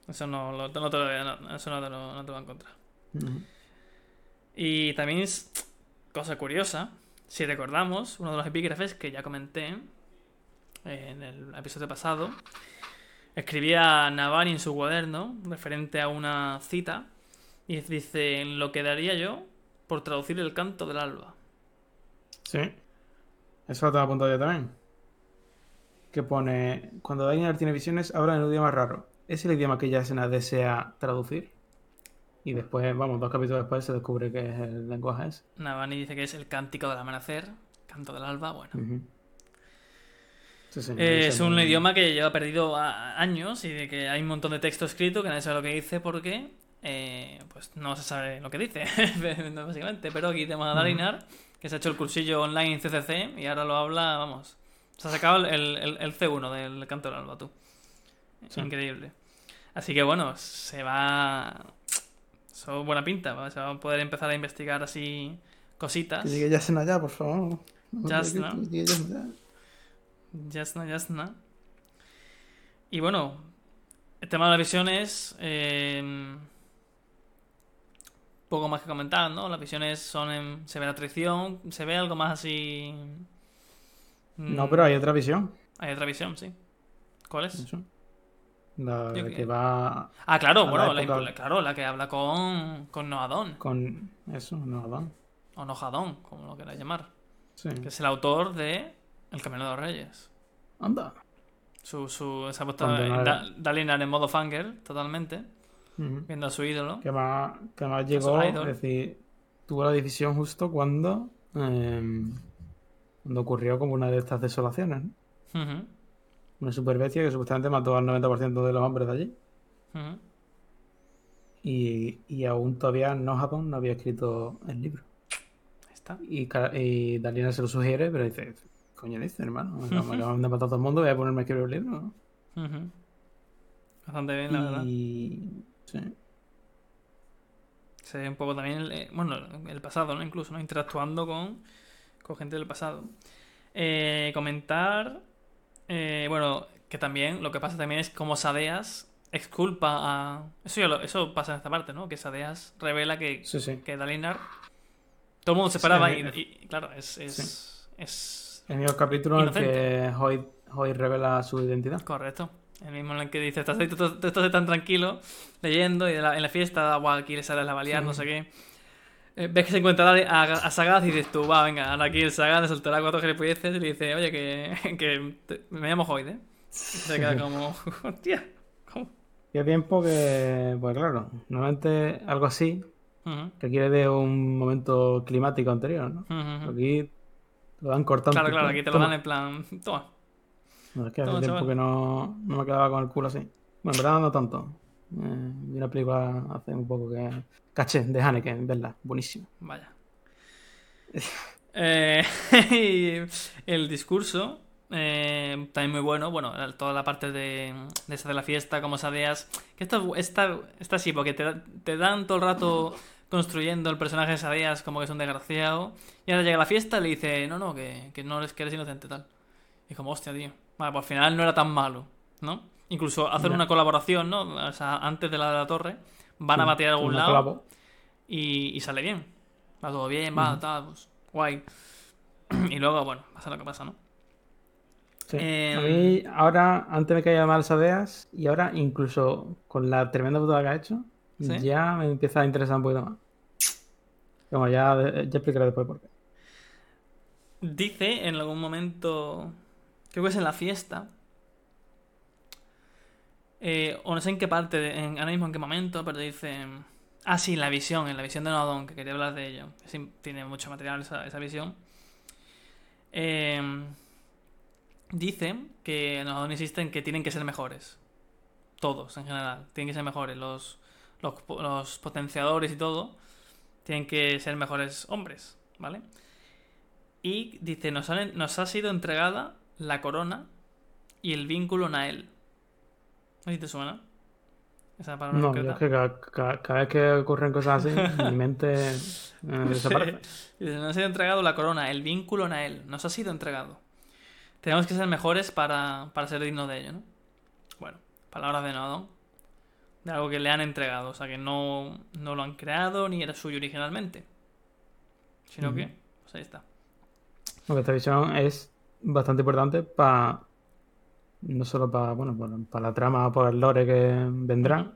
S1: Eso no, lo- no te, lo- no- eso no te, lo, no te va a encontrar. Y también es cosa curiosa, si recordamos, uno de los epígrafes que ya comenté en el episodio pasado, escribía Navari en su cuaderno referente a una cita y dice, lo que daría yo por traducir el canto del alba.
S2: Sí. Eso lo tengo apuntado yo también. Que pone, cuando Daniel tiene visiones, habla en un idioma raro. Es el idioma que Yasena desea traducir. Y después, vamos, dos capítulos después se descubre que es el lenguaje ese.
S1: Navani dice que es el cántico del amanecer, canto del alba, bueno.
S2: Ujú. Sí,
S1: Eh, es un
S2: muy-
S1: idioma que lleva perdido a- años y de que hay un montón de texto escrito que nadie sabe lo que dice porque eh, pues no se sabe lo que dice, básicamente. Pero aquí tenemos a Dalinar, que se ha hecho el cursillo online en CCC y ahora lo habla, vamos. Se ha sacado el, el- el C1 del canto del alba, tú.
S2: Sí.
S1: Increíble. Así que bueno, se va... Eso es buena pinta, ¿va? se va a poder empezar a investigar así cositas.
S2: Que llegue ya, por favor.
S1: Yasna.
S2: Yasna ya.
S1: Yasna. Y bueno, el tema de las visiones. eh, poco más que comentar, ¿no? Las visiones son en. Se ve la traición, se ve algo más así. mm,
S2: No, pero hay otra visión.
S1: Hay otra visión, sí. ¿Cuál es?
S2: Eso. La
S1: que-
S2: va
S1: Ah, claro, bueno, la,
S2: época-
S1: la- claro, la que habla con. con Noadón.
S2: con eso, no Adán.
S1: O Nojadón, como lo queráis llamar.
S2: Sí.
S1: Que es el autor de El Camino de los Reyes.
S2: Anda.
S1: Su, su, se ha puesto Da- Dalinar en modo fanger, totalmente. Viendo a su ídolo.
S2: Que más, que más llegó, es decir, tuvo la decisión justo cuando, eh, cuando ocurrió como una de estas desolaciones, ¿no? Una superbestia que supuestamente mató al 90% de los hombres de allí. Y, y aún todavía Nohadon no había escrito el libro.
S1: Ahí está.
S2: Y, y Dalina se lo sugiere, pero dice, coño dice, hermano, me acaban de matar a todo el mundo, voy a ponerme a escribir un libro, ¿no?
S1: Bastante bien, la verdad.
S2: Y... Sí.
S1: Se ve un poco también, el, eh, bueno, el pasado, ¿no? Incluso, ¿no? Interactuando con, con gente del pasado. Eh, comentar, eh, bueno, que también, lo que pasa también es como Sadeas exculpa a... Eso, ya lo- eso pasa en esta parte, ¿no? Que Sadeas revela que,
S2: Sí, sí.
S1: que Dalinar... Todo el mundo se esperaba
S2: Sí,
S1: y, y, claro, es... es, es
S2: El mismo capítulo en el que Hoy, Hoy revela su identidad.
S1: Correcto. El mismo en el que dice, estás ahí, tú, tú- tú estás tan tranquilo, leyendo, y de la- en la fiesta, guau, aquí le sale la balear, no sé qué. Eh, ves que se encuentra a, a, a Sagaz y dices tú, va, venga, ahora aquí el Sagaz le soltará cuatro gilipolleces y le dice, oye, que, que te- me llamo Hoyde. Y se queda como, hostia, ¿cómo?
S2: Hacía tiempo que, pues claro, normalmente algo así
S1: Ujú,
S2: requiere de un momento climático anterior, ¿no? Aquí te lo dan cortando.
S1: Claro, claro, aquí te lo dan en plan, toma.
S2: No, es que hace
S1: Toma,
S2: tiempo
S1: chaval.
S2: que no, no me quedaba con el culo así. Bueno, en verdad no tanto. Eh, vi una película hace un poco que... Caché, de Haneke, verla, buenísima.
S1: Vaya. Eh, el discurso, eh, también muy bueno. Bueno, toda la parte de, de esa de la fiesta, como sadeas. Que esto está, está así, porque te, te dan todo el rato construyendo el personaje de Sadeas como que es un desgraciado. Y ahora llega la fiesta y le dice, no, no, que, que no eres, que eres inocente, tal. Y como, hostia, tío. Vale, pues al final no era tan malo, ¿no? Incluso hacer
S2: Ya.
S1: una colaboración, ¿no? O sea, antes de la de la torre, van a batir a algún lado y, y sale bien. Va todo bien, va, tal, pues, guay. Y luego, bueno, pasa lo que pasa, ¿no?
S2: Sí.
S1: Eh,
S2: A mí, ahora, antes me caía mal Sadeas, y ahora incluso con la tremenda putada que ha hecho,
S1: ¿Sí?
S2: ya me empieza a interesar un poquito más. Como ya, ya explicaré después por qué.
S1: Dice en algún momento, creo que es en la fiesta, eh, o no sé en qué parte, ahora mismo en qué momento, pero dice... Ah, sí, en la visión, en la visión de Nodon, que quería hablar de ello. Tiene mucho material esa, visión. Eh, dice que Nodon insiste en que tienen que ser mejores. Todos, en general. Tienen que ser mejores. Los, los, potenciadores y todo tienen que ser mejores hombres, ¿vale? Y dice, nos ha sido entregada la corona y el vínculo Nael. ¿No si te suena? Esa palabra
S2: No, yo es que cada, cada- cada vez que ocurren cosas así, mi mente eh, desaparece.
S1: Dice, nos ha sido entregado la corona, el vínculo Nael. Nos ha sido entregado. Tenemos que ser mejores para, para ser dignos de ello, ¿no? Bueno, palabras de Nodon. De algo que le han entregado. O sea, que no, no lo han creado ni era suyo originalmente. Sino que, pues ahí está.
S2: Porque esta visión es bastante importante para. No solo para, bueno, para, la trama, por el lore que vendrá,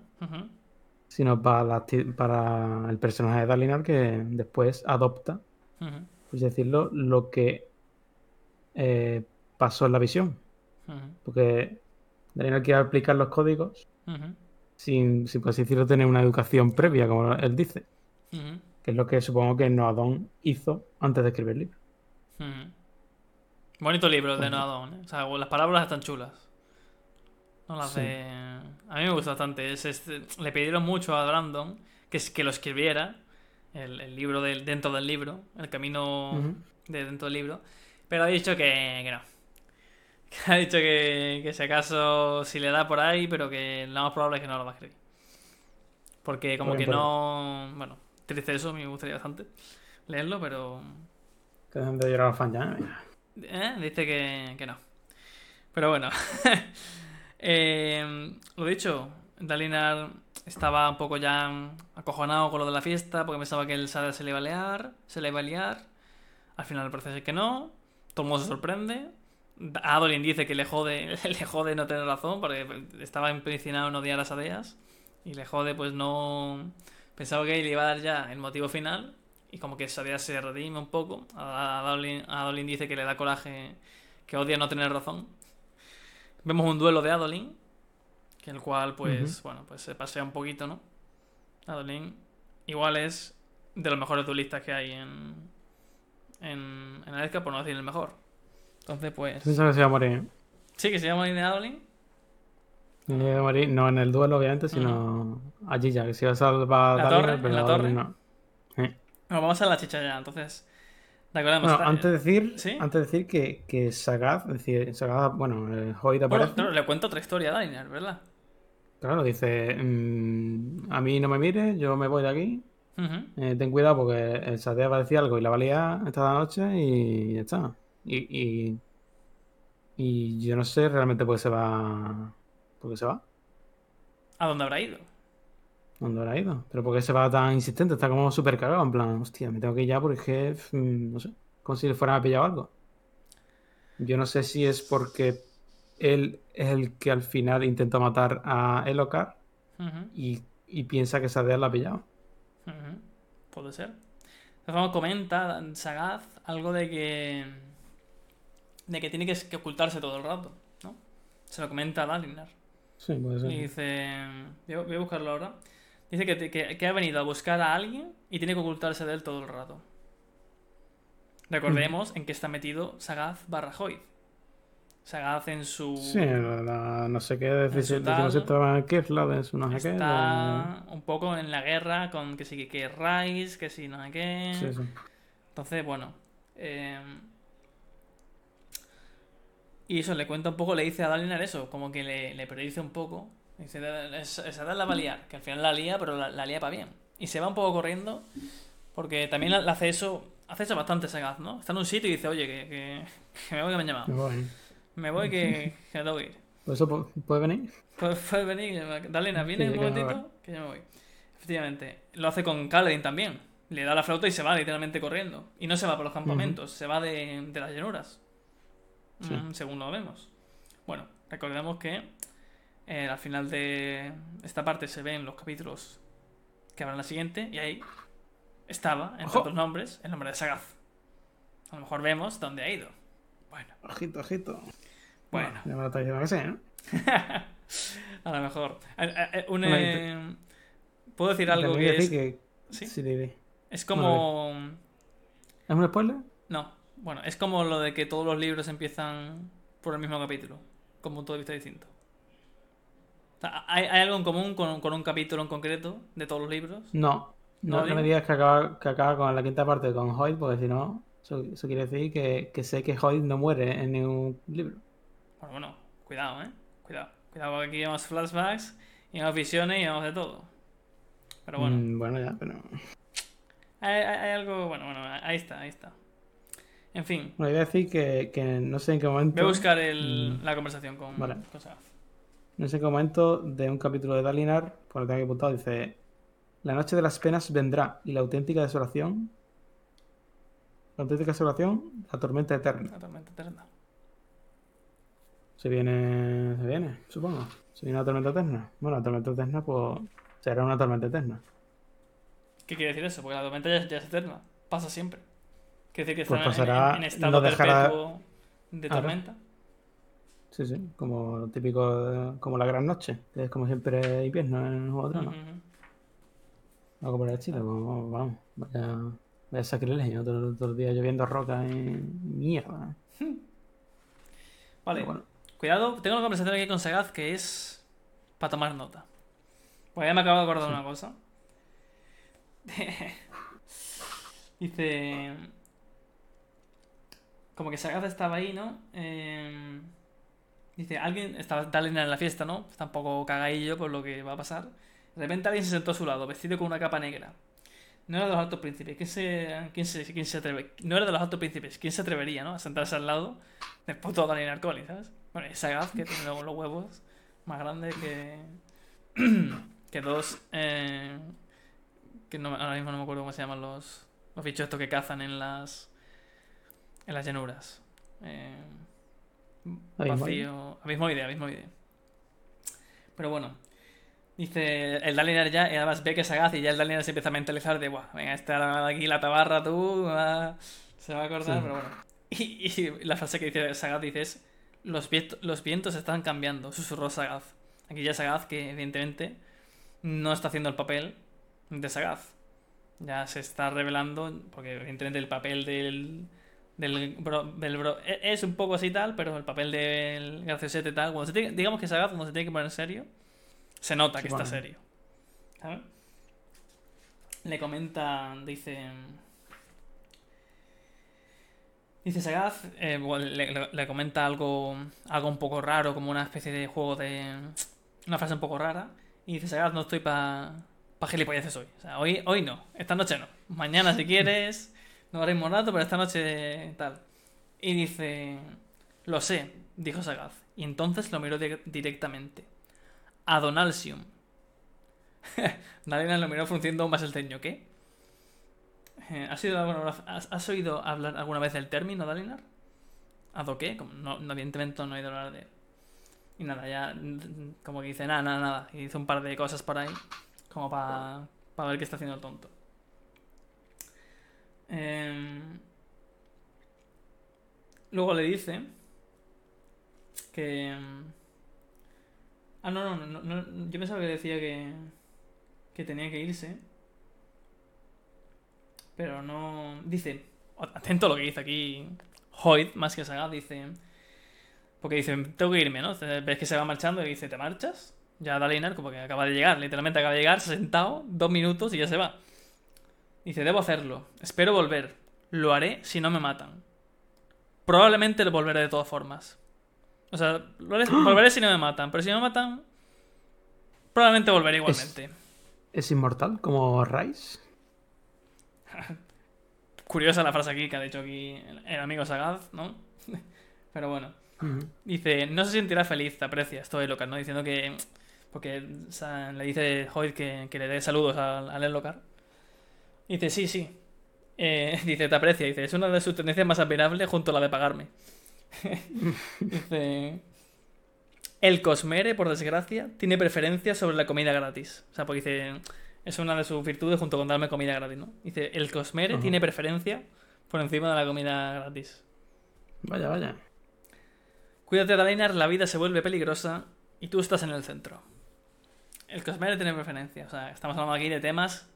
S2: sino para, la para el personaje de Dalinar que después adopta, por así decirlo, lo que eh, pasó en la visión. Porque Dalinar quiere aplicar los códigos sin, sin por así decirlo, tener una educación previa, como él dice. Que es lo que supongo que Noadón hizo antes de escribir el libro.
S1: Bonito libro el de
S2: Ujú.
S1: Nodon, ¿eh? O sea, las palabras están chulas. No las
S2: Sí.
S1: de... A mí me gusta bastante. Es este- Le pidieron mucho a Brandon que, es- que lo escribiera. El, el libro del, dentro del libro. El camino de dentro del libro. Pero ha dicho que, que no. Que ha dicho que, que si acaso si le da por ahí, pero que lo más probable es que no lo va a escribir. Porque como
S2: Por
S1: que
S2: por
S1: no... Bueno, triste eso, me gustaría bastante leerlo, pero...
S2: Que dejen de llorar fans ya. ¿Eh?
S1: Dice que, que no. Pero bueno. Eh, lo dicho, Dalinar estaba un poco ya acojonado con lo de la fiesta porque pensaba que el Sada se le iba a liar, se le iba a liar. Al final parece que no. Todo se sorprende. Adolin dice que le jode, le jode no tener razón porque estaba empecinado en odiar a Sadeas. Y le jode pues no... Pensaba que le iba a dar ya el motivo final y como que Sadeas se redime un poco. A Adolin, a Adolin dice que le da coraje, que odia no tener razón. Vemos un duelo de Adolin, que el cual pues, bueno, pues se pasea un poquito, ¿no? Adolin igual es de los mejores duelistas que hay en en, en por no decir el mejor. Entonces, pues...
S2: Pienso que se va a morir.
S1: Sí, que se Adolin Adolin.
S2: Va a morir, no en el duelo, obviamente, sino allí ya, que se iba a salvar
S1: La
S2: Dalinar,
S1: torre, en
S2: pero
S1: la torre.
S2: no. Eh.
S1: Bueno, vamos a la chicha ya, entonces...
S2: Bueno, antes de decir,
S1: ¿Sí?
S2: antes de decir que, que Sagaz, es decir, Sagaz, bueno, eh, Hoyt
S1: Bueno,
S2: aparece,
S1: claro, le cuento otra historia a Dalinar, ¿verdad?
S2: claro, dice, mm, a mí no me mires, yo me voy de aquí, eh, ten cuidado porque el Sadea va a decir algo y la va a liar esta noche y ya está. Y, y, y yo no sé realmente por qué se va, por qué se va,
S1: ¿A dónde habrá ido?
S2: Dónde habrá ido, pero por qué se va tan insistente, está como súper cagado, en plan, hostia, me tengo que ir ya porque mm, no sé, como si le fueran a pillar algo. Yo no sé si es porque él es el que al final intentó matar a Elokar
S1: Ujú.
S2: y, y piensa que Sadea la ha pillado.
S1: Ujú, Puede ser. Formas, comenta Sagaz algo de que. de que tiene que, que ocultarse todo el rato, ¿no? Se lo comenta a Dalinar.
S2: Sí, puede ser.
S1: Y dice. Voy a buscarlo ahora. Dice que, te- que- que ha venido a buscar a alguien y tiene que ocultarse de él todo el rato. Recordemos en qué está metido Sagaz barra Hoyt. Sagaz en su.
S2: Sí, la, la- no sé qué decisión, esto en Kefla, de su no sé qué.
S1: Está un poco en la guerra con que sí que Rice, que sí no sé qué.
S2: Sí, sí.
S1: Entonces, bueno. eh, y eso, le cuenta un poco, le dice a Dalinar eso, como que le, le predice un poco. Dice, "Es- esa edad la va a liar, que al final la lía, pero la, la lía para bien. Y se va un poco corriendo, porque también la- hace eso, hace eso bastante sagaz, ¿no? Está en un sitio y dice, oye, que, que, que me voy que me han llamado.
S2: Me voy.
S1: Me voy que, que tengo que ir.
S2: ¿Por eso pu- puede venir?
S1: Puedes puedes venir, Dalena, viene
S2: Sí,
S1: un momentito, que yo me voy. Efectivamente. Lo hace con Kaladin también. Le da la flauta y se va literalmente corriendo. Y no se va por los campamentos, se va de, de las llanuras.
S2: Sí.
S1: Mm, según lo vemos. Bueno, recordemos que eh, al final de esta parte se ven los capítulos que habrá en la siguiente y ahí estaba, entre
S2: Ojo.
S1: otros nombres, el nombre de Sagaz. A lo mejor vemos dónde ha ido. Bueno,
S2: Ojito, ojito.
S1: bueno.
S2: Ya me lo que sí, ¿no?
S1: a lo mejor. Eh, eh, eh, un,
S2: Bueno, y
S1: eh, ¿Puedo decir algo que
S2: decir
S1: es,
S2: que...
S1: ¿Sí?
S2: Sí,
S1: es como...
S2: ¿Es un spoiler?
S1: No, bueno, es como lo de que todos los libros empiezan por el mismo capítulo, con un punto de vista distinto. ¿Hay, hay algo en común con, con un capítulo en concreto de todos los libros?
S2: No.
S1: ¿No
S2: No, me digas que acaba, que acaba con la quinta parte con Hoyt, porque si no, eso, eso quiere decir que, que sé que Hoyt no muere en ningún libro.
S1: Bueno, bueno, cuidado, ¿eh? Cuidado. Cuidado porque aquí vemos flashbacks, y vemos visiones y vemos de todo. Pero bueno,
S2: Mm, bueno, ya, pero.
S1: hay, hay- hay algo... Bueno, bueno, ahí está, ahí está. En fin,
S2: Bueno, iba a decir que, que no sé en qué momento.
S1: voy a buscar el-
S2: Mm.
S1: la conversación con,
S2: Vale.
S1: con.
S2: No sé en qué momento de un capítulo de Dalinar, por lo que apuntado, dice: La noche de las penas vendrá y la auténtica desolación. La auténtica desolación, la tormenta eterna.
S1: La tormenta eterna.
S2: Se viene. Se viene, supongo. Se viene la tormenta eterna. Bueno, la tormenta eterna, pues. Será una tormenta eterna.
S1: ¿Qué quiere decir eso? Porque la tormenta ya, ya es eterna. Pasa siempre. Quiere decir que
S2: Pues
S1: está en-
S2: pasará-
S1: en, en estado
S2: no dejará-
S1: perpetuo de tormenta.
S2: Sí, sí, como lo típico, como la gran noche, que es como siempre invierno en Juego de Tronos.
S1: Ujú, ujú.
S2: Algo por el estilo, como, vamos, vaya, vaya sacrilegio, todos todos los días lloviendo roca y mierda.
S1: Vale,
S2: bueno,
S1: cuidado. Tengo una conversación aquí con Sagaz que es para tomar nota. Pues ya me acabo de acordar una cosa. Dice... Como que Sagaz estaba ahí, ¿no? Eh, Dice, alguien... Estaba Dalina en la fiesta, ¿no? Está un poco cagadillo por lo que va a pasar. De repente alguien se sentó a su lado, vestido con una capa negra. No era de los altos príncipes. ¿Quién se, quién se, quién se atreve? No era de los altos príncipes. ¿Quién se atrevería, no? A sentarse al lado del puto Daniel Collins, ¿sabes? Bueno, y Sagaz, que tiene los huevos más grandes que... que dos... eh, que ahora mismo no me acuerdo cómo se llaman los, los bichos estos que cazan en las... en las llanuras. Eh, Vacío... Abismoide, abismoide. Pero bueno. Dice, el Dalinar ya, y además ve que sagaz y ya el Dalinar se empieza a mentalizar de, Buah, venga, está aquí la tabarra tú, va- se va a acordar,
S2: Sí.
S1: pero bueno. Y, y la frase que dice Sagaz dice es, los, viento- los vientos están cambiando, susurró Sagaz. Aquí ya Sagaz, que evidentemente no está haciendo el papel de Sagaz. Ya se está revelando, porque evidentemente el papel del, del, bro, del bro- e- es un poco así tal, pero el papel del graciosete tal, cuando se tiene- digamos que Sagaz cuando se tiene que poner serio, se nota que
S2: Sí,
S1: está
S2: bueno.
S1: serio. ¿Sabes? Le comenta, dice... Dice Sagaz, eh, le, le- le comenta algo, algo un poco raro, como una especie de juego de... Una frase un poco rara. Y dice Sagaz, no estoy para pa gilipolleces hoy. O sea, hoy, hoy no, esta noche no. Mañana si quieres, no haremos rato, pero esta noche tal. Y dice, lo sé, dijo Sagaz. Y entonces lo miró di- directamente. Adonalsium. Dalinar lo miró frunciendo más el ceño. ¿Qué? Eh, ¿Has oído, alguna, has, has oído hablar alguna vez del término, Dalinar? ¿Ado qué? Como no, evidentemente no he oído hablar de. Y nada, ya como que dice nada, nada, nada. Y dice un par de cosas por ahí, como para ver qué está haciendo el tonto. Em, luego le dice que... em, Ah, no, no, no, yo pensaba que decía que, que tenía que irse. Pero no... Dice, atento a lo que dice aquí Hoyt, más que Sagat, dice... Porque dice, tengo que irme, ¿no? Ves que se va marchando y dice, ¿te marchas? Ya Dalinar como que acaba de llegar, literalmente acaba de llegar, sentado, dos minutos y ya se va. Dice, debo hacerlo, espero volver, lo haré si no me matan. Probablemente lo volveré de todas formas. O sea, lo haré- volveré si no me matan, pero si no me matan, probablemente volveré igualmente.
S2: ¿Es inmortal como Rice?
S1: Curiosa la frase aquí que ha dicho aquí el, amigo Sagaz, ¿no? Pero bueno. Dice, no se sentirá feliz, te aprecia, estoy loca, ¿no? Diciendo que... Porque o sea, le dice Hoyt que, que le dé saludos al, al. Dice, sí, sí. Eh, dice, te aprecia. Dice, es una de sus tendencias más admirables junto a la de pagarme. dice... El Cosmere, por desgracia, tiene preferencia sobre la comida gratis. O sea, porque dice... Es una de sus virtudes junto con darme comida gratis, ¿no? Dice, el Cosmere
S2: Ajá.
S1: tiene preferencia por encima de la comida gratis.
S2: Vaya, vaya.
S1: Cuídate, Dalinar, la vida se vuelve peligrosa y tú estás en el centro. El Cosmere tiene preferencia. O sea, estamos hablando aquí de temas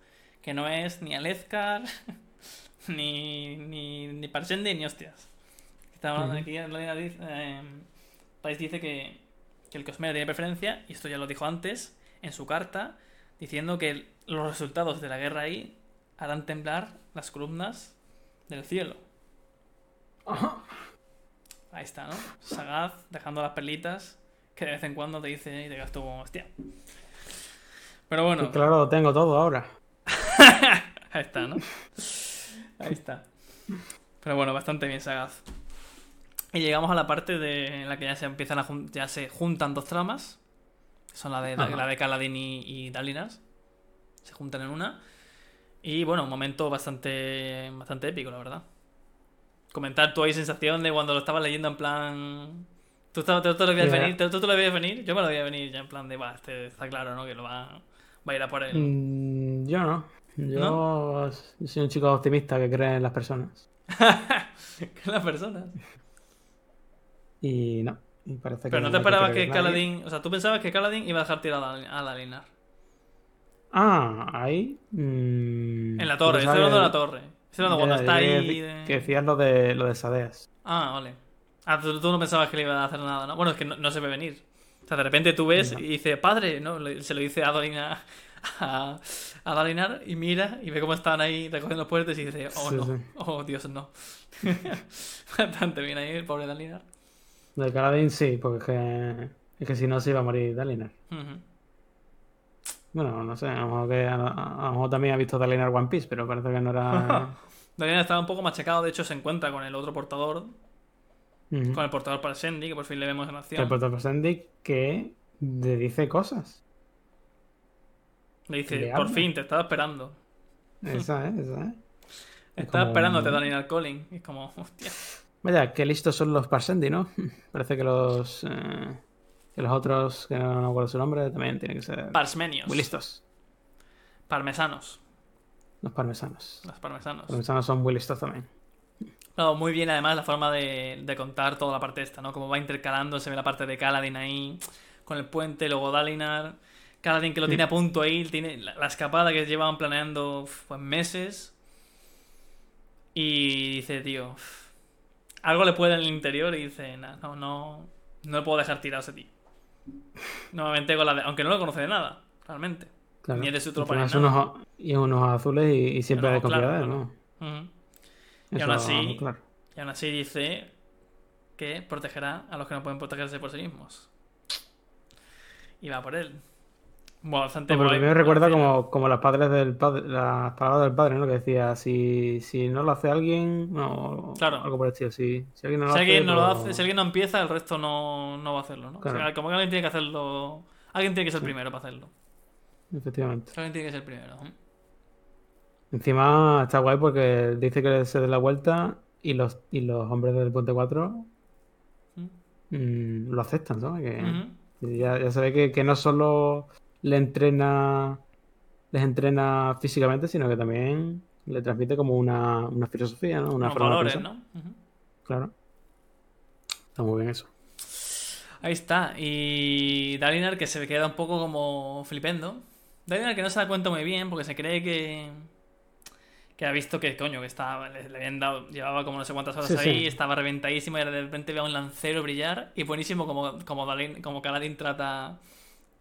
S1: que no es ni Alezcar, ni, ni, ni Parsendi, ni hostias. Estamos hablando aquí, eh, Pais dice que, que el Cosmere tiene preferencia, y esto ya lo dijo antes en su carta, diciendo que los resultados de la guerra ahí harán temblar las columnas del cielo. Ahí está, ¿no? Sagaz dejando las perlitas que de vez en cuando te dice y te como, hostia. Pero bueno,
S2: Y claro, lo tengo todo ahora.
S1: ahí está, ¿no? Ahí está. Pero bueno, bastante bien Sagaz. Y llegamos a la parte de en la que ya se empiezan a ya se juntan dos tramas. Son la de, la de Kaladin y, y Dalinar. Se juntan en una. Y bueno, un momento bastante, bastante épico, la verdad. Comentar tu ahí sensación de cuando lo estabas leyendo en plan. ¿Tú, tú, tú lo veías venir? ¿Tú, tú lo veías venir? Yo me lo veía venir ya en plan de, va, este está claro, ¿no? Que lo va, va a ir a por él.
S2: Mm, yo no. Yo soy un chico optimista que cree en las personas.
S1: que las personas.
S2: Y no. Y parece que
S1: Pero no te esperabas que
S2: en nadie.
S1: Kaladin. O sea, tú pensabas que Kaladin iba a dejar tirado a la- a Dalinar.
S2: Ah, ahí. mm,
S1: En la torre, estoy hablando de la torre. Estoy hablando cuando está ahí.
S2: que-
S1: de-
S2: Que decías lo de, lo de Sadeas.
S1: Ah, vale. Ah, tú, tú no pensabas que le iba a hacer nada, ¿no? Bueno, es que no, no se ve venir. O sea, de repente tú ves
S2: No.
S1: y dice, padre, ¿no? Se lo dice a a, a Dalinar y mira y ve cómo están ahí recogiendo los puertos y dice, oh
S2: Sí,
S1: no,
S2: sí.
S1: oh Dios, no. Bastante bien ahí el pobre Dalinar.
S2: De Kaladin sí, porque es que, es que si no se iba a morir Dalinar. Bueno, no sé, a lo mejor, que, a, a lo mejor también ha visto Dalinar One Piece, pero parece que no era.
S1: Dalinar estaba un poco machacado, de hecho se encuentra con el otro portador, con el portador para Sandy, que por fin le vemos en acción.
S2: el protocolo Sandy que le dice cosas.
S1: Le dice, por fin, te estaba esperando.
S2: Esa es, esa es. Es
S1: Estaba
S2: como-
S1: esperándote, Daniel. Y es como, hostia.
S2: Vaya, qué listos son los Parsendi, ¿no? Parece que los. eh, que los otros, que no me acuerdo su nombre, también tienen que ser
S1: Parsmenios.
S2: muy listos.
S1: Parmesanos.
S2: Los parmesanos.
S1: Los parmesanos.
S2: Los parmesanos son muy listos también.
S1: No, muy bien además la forma de, de contar toda la parte esta, ¿no? Como va intercalando, se ve la parte de Kaladin ahí, con el puente, luego Dalinar. Kaladin que lo tiene a punto ahí, tiene la, la escapada que llevaban planeando pues meses. Y dice, tío, algo le puede en el interior y dice, "Nah, no, no, no le puedo dejar tirado a ese tío. Nuevamente con la de, aunque no lo conoce de nada, realmente.
S2: Claro.
S1: Ni es de su tropa ni nada.
S2: y unos azules y, y siempre hay confianza,
S1: claro,
S2: ¿no?
S1: Y
S2: Eso,
S1: aún así-. Y aún así dice que protegerá a los que no pueden protegerse por sí mismos. Y va por él. Bueno, bastante
S2: Pero
S1: guay,
S2: me recuerda como, como las padres del padre, las palabras del padre, ¿no? Que decía, si, si no lo hace alguien, no,
S1: Claro.
S2: algo por el estilo. Si, si alguien no lo
S1: Si
S2: hace,
S1: alguien no lo
S2: pues-
S1: hace, si alguien no empieza, el resto no, no va a hacerlo, ¿no? O sea, como que alguien tiene que hacerlo. Alguien tiene que ser el
S2: Sí.
S1: primero para hacerlo.
S2: Efectivamente.
S1: Alguien tiene que ser el primero.
S2: Encima está guay porque dice que se dé la vuelta y los, y los hombres del Puente 4
S1: ¿Mm?
S2: mm, lo aceptan, ¿sabes? Que ya, ya se ve que, que no solo le entrena, les entrena físicamente, sino que también le transmite como una, una filosofía, ¿no? Una forma de
S1: valores,
S2: pensar.
S1: ¿no? Ujú.
S2: Claro. Está muy bien eso.
S1: Ahí está. Y Dalinar que se queda un poco como flipendo. Dalinar que no se da cuenta muy bien porque se cree que. Que ha visto que, coño, que estaba, le, le habían dado, llevaba como no sé cuántas horas
S2: Sí,
S1: ahí,
S2: sí.
S1: estaba reventadísimo y de repente ve a un lancero brillar y buenísimo como, como, Dalin, como Kaladin trata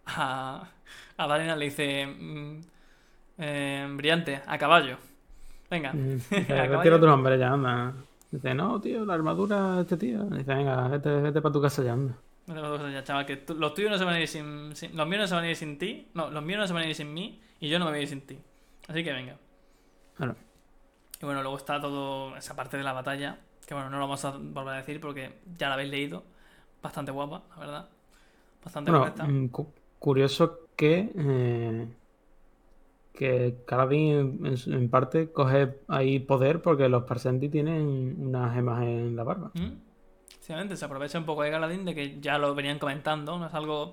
S1: a, a Dalinar, le dice, mm, eh, brillante, a caballo. Venga,
S2: Mm,
S1: a
S2: Dice,
S1: caballo.
S2: Retira tu nombre ya, anda. Dice, no, tío, la armadura de este tío. Dice, venga, vete, vete para tu casa ya, anda.
S1: No tengo cosas ya, chaval, que tú- los tuyos no se van a ir sin, sin- Los míos no se van a ir sin ti. No, los míos no se van a ir sin mí. Y yo no me voy a ir sin ti. Así que venga.
S2: Claro.
S1: Y bueno, luego está todo esa parte de la batalla. Que bueno, no lo vamos a volver a decir porque ya la habéis leído. Bastante guapa, la verdad. Bastante
S2: Bueno,
S1: correcta.
S2: mm, cu- curioso que, eh, que Kaladin en, parte coge ahí poder porque los Parsendi tienen unas gemas en la barba.
S1: ¿Mm? Efectivamente, se aprovecha un poco de Galadín de que ya lo venían comentando. No es algo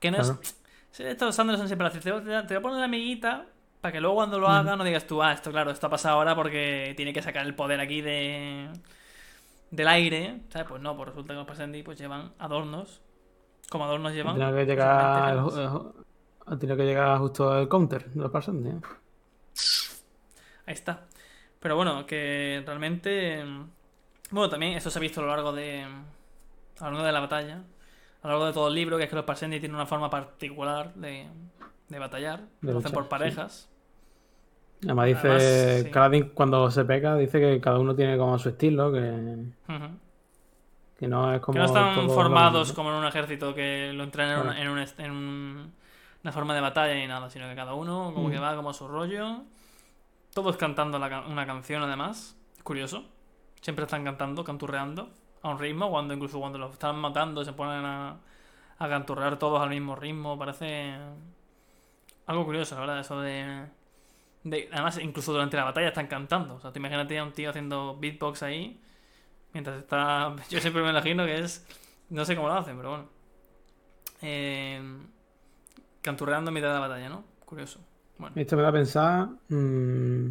S1: que no
S2: Claro.
S1: es. Estos Sanders son siempre así. Te voy a te voy a poner la amiguita Para que luego cuando lo haga no digas tú, ah, esto claro, esto ha pasado ahora porque tiene que sacar el poder aquí de del aire, ¿sabes? Pues no, pues resulta que los Pasendi pues llevan adornos. Como adornos llevan.
S2: Tiene que
S1: pues,
S2: llegar. El- tiene que llegar justo el counter de ¿eh?
S1: Ahí está. Pero bueno, que realmente. Bueno, también esto se ha visto a lo largo de. A lo largo de la batalla. A lo largo de todo el libro, que es que los Parsendi tienen una forma particular de, de batallar.
S2: De
S1: lo hacen por
S2: sí.
S1: parejas.
S2: Además dice,
S1: Además, sí.
S2: Cuando se pega dice que cada uno tiene como su estilo, que, que no es como
S1: Que no están formados como en un ejército que lo entrenan un- en, un en un- una forma de batalla ni nada, sino que cada uno como que
S2: Mm.
S1: va como a su rollo. Todos cantando la una canción además. Curioso. Siempre están cantando, canturreando a un ritmo, cuando incluso cuando los están matando se ponen a, a canturrear todos al mismo ritmo. Parece algo curioso, la verdad, eso de, de- Además, incluso durante la batalla están cantando. O sea, te imagínate a un tío haciendo beatbox ahí mientras está... Yo siempre me imagino que es... No sé cómo lo hacen, pero bueno. Eh, canturreando en mitad de la batalla, ¿no? Curioso. Bueno,
S2: Esto me da a pensar. mm,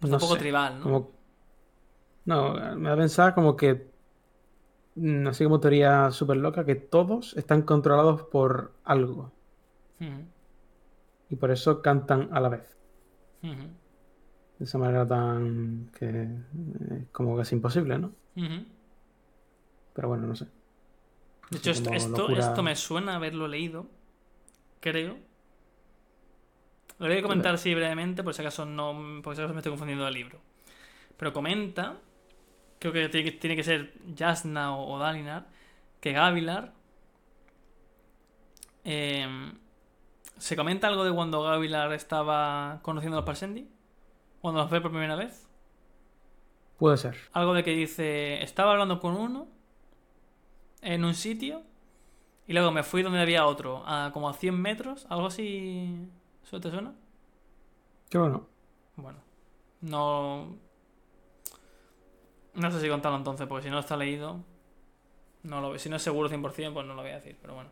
S1: pues
S2: no
S1: un poco
S2: sé,
S1: tribal, ¿no?
S2: como- no, me da a pensar como que. mm, Así como teoría súper loca, que todos están controlados por algo. Y por eso cantan a la vez. De esa manera tan. que es como casi imposible, ¿no? Pero bueno, no sé.
S1: De hecho, esto, esto, me suena a haberlo leído. Creo. Lo voy a comentar así brevemente, por si acaso no. Por si acaso me estoy confundiendo del libro. Pero comenta. Creo que tiene que, tiene que ser Jasna o, o Dalinar. Que Gavilar. eh, ¿Se comenta algo de cuando Gavilar estaba conociendo a los Parsendi? Cuando los ve por primera vez.
S2: Puede ser.
S1: Algo de que dice, estaba hablando con uno en un sitio y luego me fui donde había otro, a como a 100 metros, algo así. ¿Eso te suena?
S2: Que bueno.
S1: Bueno, no... No sé si contarlo entonces, porque si no está leído, no lo, si no es seguro 100%, pues no lo voy a decir, pero bueno.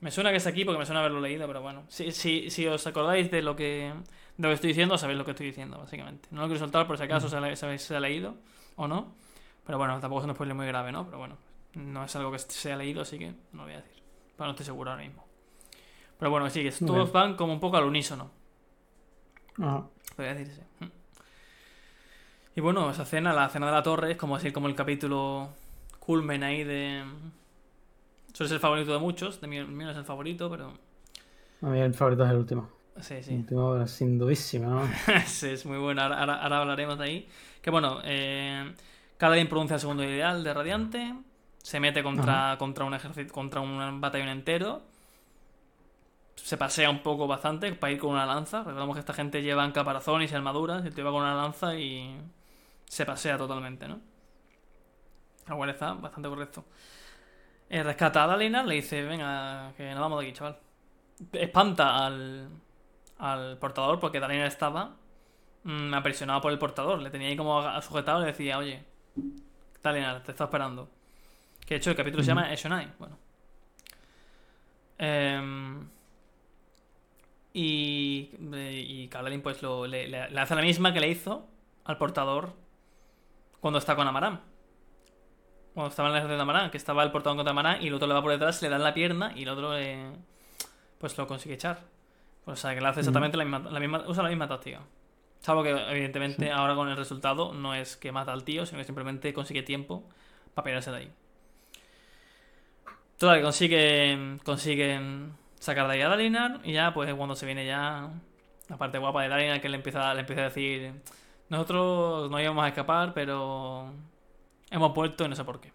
S1: Me suena que es aquí porque me suena haberlo leído, pero bueno. Si, si, si os acordáis de lo que de lo que estoy diciendo, sabéis lo que estoy diciendo, básicamente. No lo quiero soltar por si acaso se, ha- se, se ha leído o no. Pero bueno, tampoco es un spoiler muy grave, ¿no? Pero bueno, no es algo que se ha leído, así que no lo voy a decir. Pero no estoy seguro ahora mismo. Pero bueno, sí, que todos van como un poco al unísono.
S2: Ajá.
S1: Podría decirse. Y bueno, esa cena, la cena de la torre, es como así como el capítulo culmen ahí de... Suele ser el favorito de muchos, de mí, el mío no es el favorito, pero...
S2: A mí el favorito es el último.
S1: Sí,
S2: El
S1: sí.
S2: último, sin dudísima, ¿no?
S1: sí, es muy bueno. Ahora, ahora- ahora hablaremos de ahí. Que bueno, eh, Kaladin pronuncia el segundo ideal de Radiante. Se mete contra, contra un ejército, contra un batallón entero. Se pasea un poco bastante para ir con una lanza. Recordamos que esta gente lleva caparazones y armaduras. Y tío va con una lanza y se pasea totalmente, ¿no? Lo cual está bastante correcto. Eh, rescata a Dalinar, le dice, venga, que nos vamos de aquí, chaval. Espanta al, al portador porque Dalinar estaba mm, aprisionado por el portador. Le tenía ahí como sujetado y le decía, oye, Dalinar, te está esperando. Que de hecho el capítulo se llama Eshonai. Bueno. Em, y, y Kaladin pues lo, le, hace la misma que le hizo al portador cuando está con Amaram. Cuando estaba en ejército de Amaram, que estaba el portador contra Amaram y el otro le va por detrás, le da en la pierna y el otro le, pues lo consigue echar. O sea, que le hace exactamente la, misma, la misma, usa la misma táctica. Salvo que, evidentemente,
S2: Sí.
S1: ahora con el resultado no es que mata al tío, sino que simplemente consigue tiempo para pirarse de ahí. Total, consiguen, consiguen sacar de ahí a Dalinar y ya, pues cuando se viene ya la parte guapa de Dalinar que le empieza, le empieza a decir nosotros no íbamos a escapar, pero hemos vuelto y no sé por qué.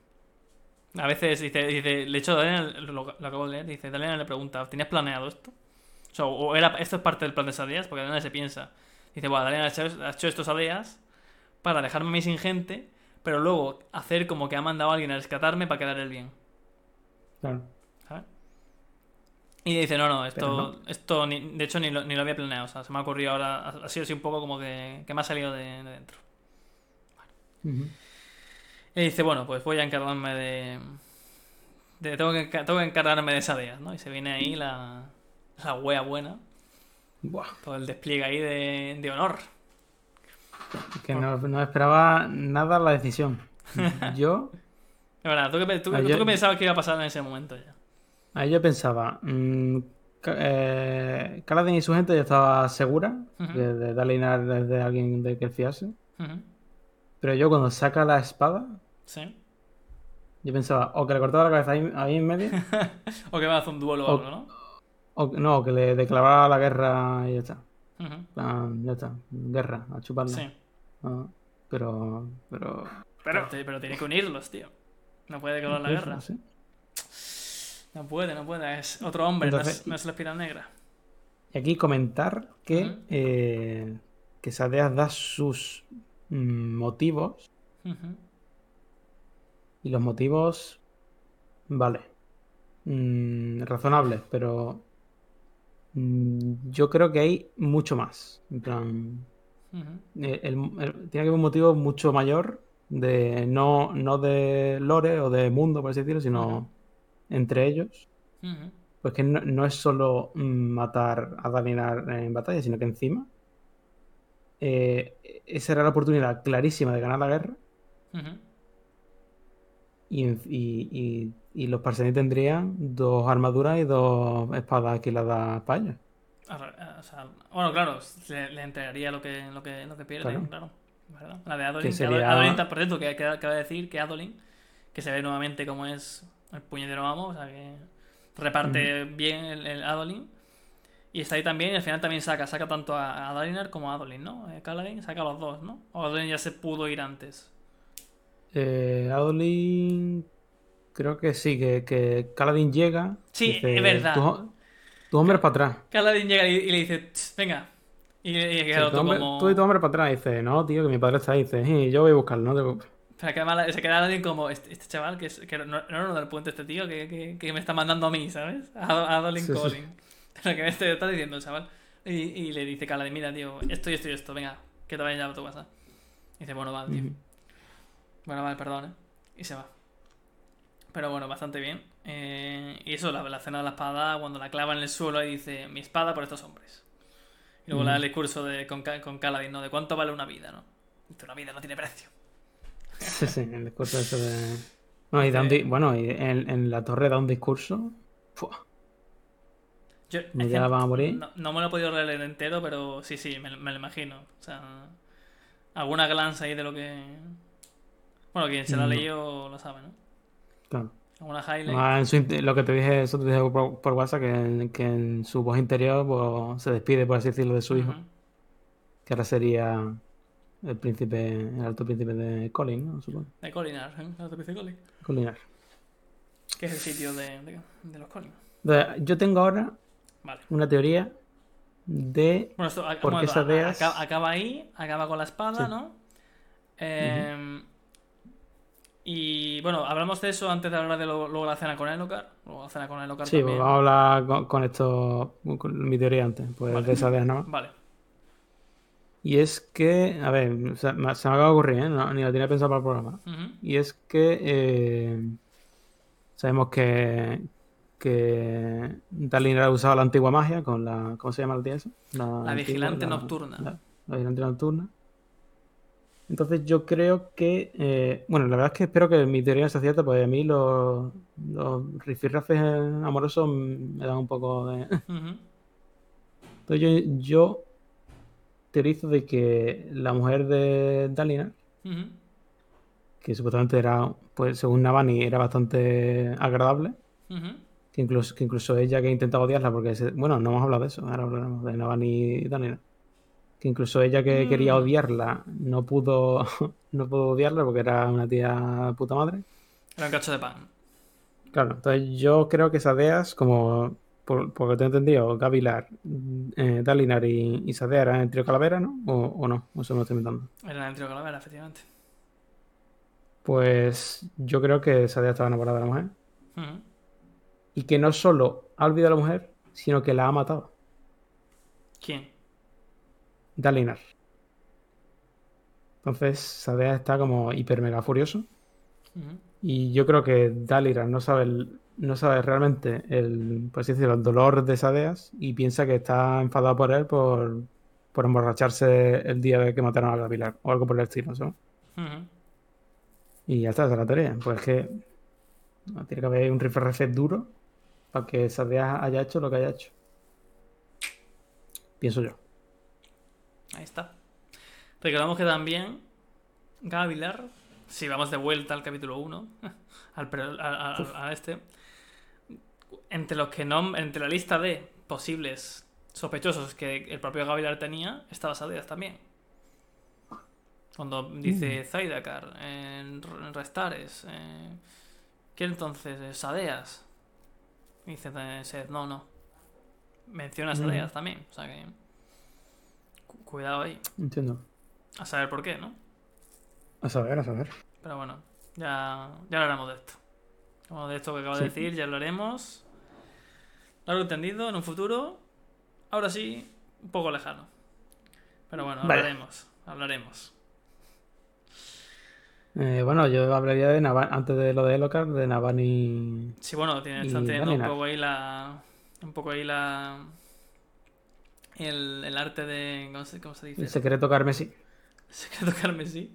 S1: A veces dice, dice de hecho, Dalinar, lo, lo acabo de leer, dice, Dalinar le pregunta, ¿tenías planeado esto? O sea, o era, esto es parte del plan de Sadeas, porque Dalinar se piensa, dice, bueno, Dalinar ha hecho, ha hecho estos Sadeas para dejarme a mí sin gente, pero luego hacer como que ha mandado a alguien a rescatarme para quedar el bien.
S2: Claro.
S1: ¿sabes? Y dice, no, no, esto,
S2: no.
S1: esto ni- de hecho ni lo, ni lo había planeado, o sea, se me ha ocurrido ahora, ha sido así un poco como que, que me ha salido de, de dentro.
S2: Ujú.
S1: Y dice, bueno, pues voy a encargarme de... de tengo, que, tengo que encargarme de esa DEA, ¿no? Y se viene ahí la, la wea buena.
S2: Buah,
S1: Todo el despliegue ahí de, de honor.
S2: que no, no esperaba nada la decisión. Yo,
S1: Es verdad, ¿tú qué, tú-
S2: Ah,
S1: qué pensabas que iba a pasar en ese momento ya?
S2: ahí yo pensaba, mm, eh, Kaladin y su gente ya estaba segura de, de Dalinar desde alguien de que él fiase.
S1: Ujú.
S2: Pero yo cuando saca la espada,
S1: Sí.
S2: yo pensaba, o que le cortaba la cabeza ahí, ahí en medio,
S1: O que va a hacer un duelo o
S2: O-
S1: algo, ¿no?
S2: o que- no, que le declaraba la guerra y ya está. Ya está, guerra, a chuparla.
S1: Sí.
S2: Ah, pero, pero,
S1: Pero, te- pero tiene que unirlos, tío. No puede acabar la guerra.
S2: no
S1: puede, no puede. Es otro hombre, no, es, no es la espiral negra.
S2: Y aquí comentar que, eh, que Sadeas da sus mm, motivos y los motivos, vale, mm, razonables, pero mm, yo creo que hay mucho más. En plan, eh, el- el- tiene que haber un motivo mucho mayor de no, no de lore o de mundo, por así decirlo, sino entre ellos. Pues que no, no es solo mm, matar a Dalinar en batalla, sino que encima eh, esa era la oportunidad clarísima de ganar la guerra y, y- y- y los Parseni tendrían dos armaduras y dos espadas que le da para ellos.
S1: Arra- o sea, bueno, claro, le, le entregaría lo que, lo que, lo que pierde,
S2: Claro.
S1: claro. ¿Verdad? La de Adolin.
S2: Que
S1: que
S2: sería-
S1: Adolin, por cierto, que, acaba de decir que Adolin, que se ve nuevamente como es el puñetero amo, o sea que reparte bien el, el Adolin. Y está ahí también, y al final también saca, saca tanto a, a Dalinar como a Adolin, ¿no? Eh, Kaladin saca a los dos, ¿no? O Adolin ya se pudo ir antes.
S2: Eh, Adolin, creo que sí, que, que Kaladin llega.
S1: Sí,
S2: dice,
S1: es verdad.
S2: "Tu- Tus hombres para atrás.
S1: Kaladin llega y, y le dice, "Tss, venga. Y, y
S2: Sí,
S1: queda
S2: tu
S1: otro
S2: hombre-
S1: como...
S2: Tú y tu hombre para atrás. Dice, no, tío, que mi padre está ahí. Dice, "Sí, yo voy a buscarlo, no te preocupes".
S1: Pero que además se queda alguien como este, este chaval que, es, que no, no uno del puente este tío que, que, que me está mandando a mí, ¿sabes? A, a Adolin
S2: Sí, sí.
S1: Colin. Pero que me está diciendo el chaval. Y, y le dice Kaladin, mira, tío, esto y esto y esto, venga, que te vayas ya a tu casa. Y dice, bueno, vale, tío.
S2: Ujú.
S1: Bueno, vale, perdón, ¿eh? Y se va. Pero bueno, bastante bien. Eh, y eso, la, la escena de la espada, cuando la clava en el suelo y dice, mi espada por estos hombres. Y luego la el discurso de, con, con ¿no? De cuánto vale una vida, ¿no? Dice, una vida no tiene precio.
S2: Sí, sí, el discurso ese de. No, y da un di- Bueno, y en, en la torre da un discurso. Fua,
S1: Yo,
S2: Me ya van a morir.
S1: No, no me lo he podido leer entero, pero sí, sí, me, me lo imagino. O sea, alguna glance ahí de lo que. Bueno, quien se lo ha
S2: No.
S1: leído lo sabe, ¿no?
S2: claro.
S1: Alguna highlight.
S2: Ah, en su lo que te dije, eso te dije por, por WhatsApp, que, en- que en su voz interior pues, se despide, por así decirlo, de su hijo,
S1: Ujú.
S2: que ahora sería el príncipe, el alto príncipe de Colin, ¿no? Supongo.
S1: De Colinar, ¿eh? La autopista de Colin.
S2: Colinar.
S1: Que es el sitio de, de, de los Colin.
S2: Yo tengo ahora
S1: Vale.
S2: una teoría de
S1: Bueno, esto a-
S2: ¿Por
S1: bueno,
S2: qué Sadeas?
S1: acaba, acaba ahí, acaba con la espada,
S2: Sí.
S1: ¿no? Eh, Y bueno, hablamos de eso antes de hablar de lo- luego la cena con Elokar. Luego la cena con Elokar
S2: Sí,
S1: también.
S2: vamos a hablar con, con esto, con mi teoría antes, pues
S1: Vale.
S2: de esa vez más.
S1: Vale.
S2: Y es que, a ver, se me, se me acaba de ocurrir, ¿eh? No, ni lo tenía pensado para el programa. Y es que eh, sabemos que, que Dalinar ha usado la antigua magia con la. ¿Cómo se llama la tía esa? La, antigua,
S1: vigilante
S2: la-
S1: nocturna.
S2: La, la vigilante nocturna. Entonces yo creo que. eh, bueno, la verdad es que espero que mi teoría sea cierta, porque a mí los, los rifirrafes amorosos me dan un poco de. Entonces yo, yo teorizo de que la mujer de Dalinar
S1: Ujú.
S2: que supuestamente era, pues según Navani, era bastante agradable. Que incluso, que incluso ella que intentaba odiarla, porque, se- bueno, no hemos hablado de eso, ahora hablaremos de Navani y Daniela. Que incluso ella que quería
S1: Mm.
S2: odiarla no pudo, no pudo odiarla porque era una tía puta madre.
S1: Era un cacho de pan.
S2: Claro, entonces yo creo que Sadeas, como por, por lo que te he entendido, Gavilar, eh, Dalinar y, y Sadeas eran el trío calavera, ¿no? O, o no, o eso me lo estoy inventando.
S1: Era el trío calavera, efectivamente.
S2: Pues yo creo que Sadeas estaba enamorada de la mujer.
S1: Ujú.
S2: y que no solo ha olvidado a la mujer, sino que la ha matado.
S1: ¿Quién?
S2: Dalinar. Entonces, Sadea está como hiper mega furioso. Y yo creo que Dalinar no sabe el- no sabe realmente el, pues decirlo, el dolor de Sadeas y piensa que está enfadado por él por, por emborracharse el día de que mataron a Gavilar o algo por el estilo.
S1: Ujú.
S2: Y ya está, esa es la teoría. Pues es que tiene que haber un refresh duro para que Sadeas haya hecho lo que haya hecho. Pienso yo.
S1: Ahí está. Recordamos que también Gavilar, si vamos de vuelta al capítulo 1, al, al- al- a este, entre los que no, entre la lista de posibles sospechosos que el propio Gavilar tenía, estaba Sadeas también. Cuando dice Zaidakar, en Restares, eh, ¿quién entonces? Sadeas. Dice eh, Seth, no, no. Menciona a Sadeas también. O sea que. Cu- Cuidado ahí.
S2: Entiendo.
S1: A saber por qué, ¿no?
S2: A saber, a saber.
S1: Pero bueno, ya, ya hablaremos de esto. Como de esto que acabo de decir, ya hablaremos. Largo entendido, en un futuro. Ahora sí, un poco lejano. Pero bueno,
S2: Vale.
S1: hablaremos. Hablaremos.
S2: Eh, bueno, yo hablaría de Navani, antes de lo de Elocar, de Navani.
S1: Sí, bueno, tiene-
S2: Y
S1: están teniendo un poco ahí la. Un poco ahí la. El, el arte de. ¿Cómo se, cómo se dice?
S2: El secreto carmesí.
S1: Secreto carmesí.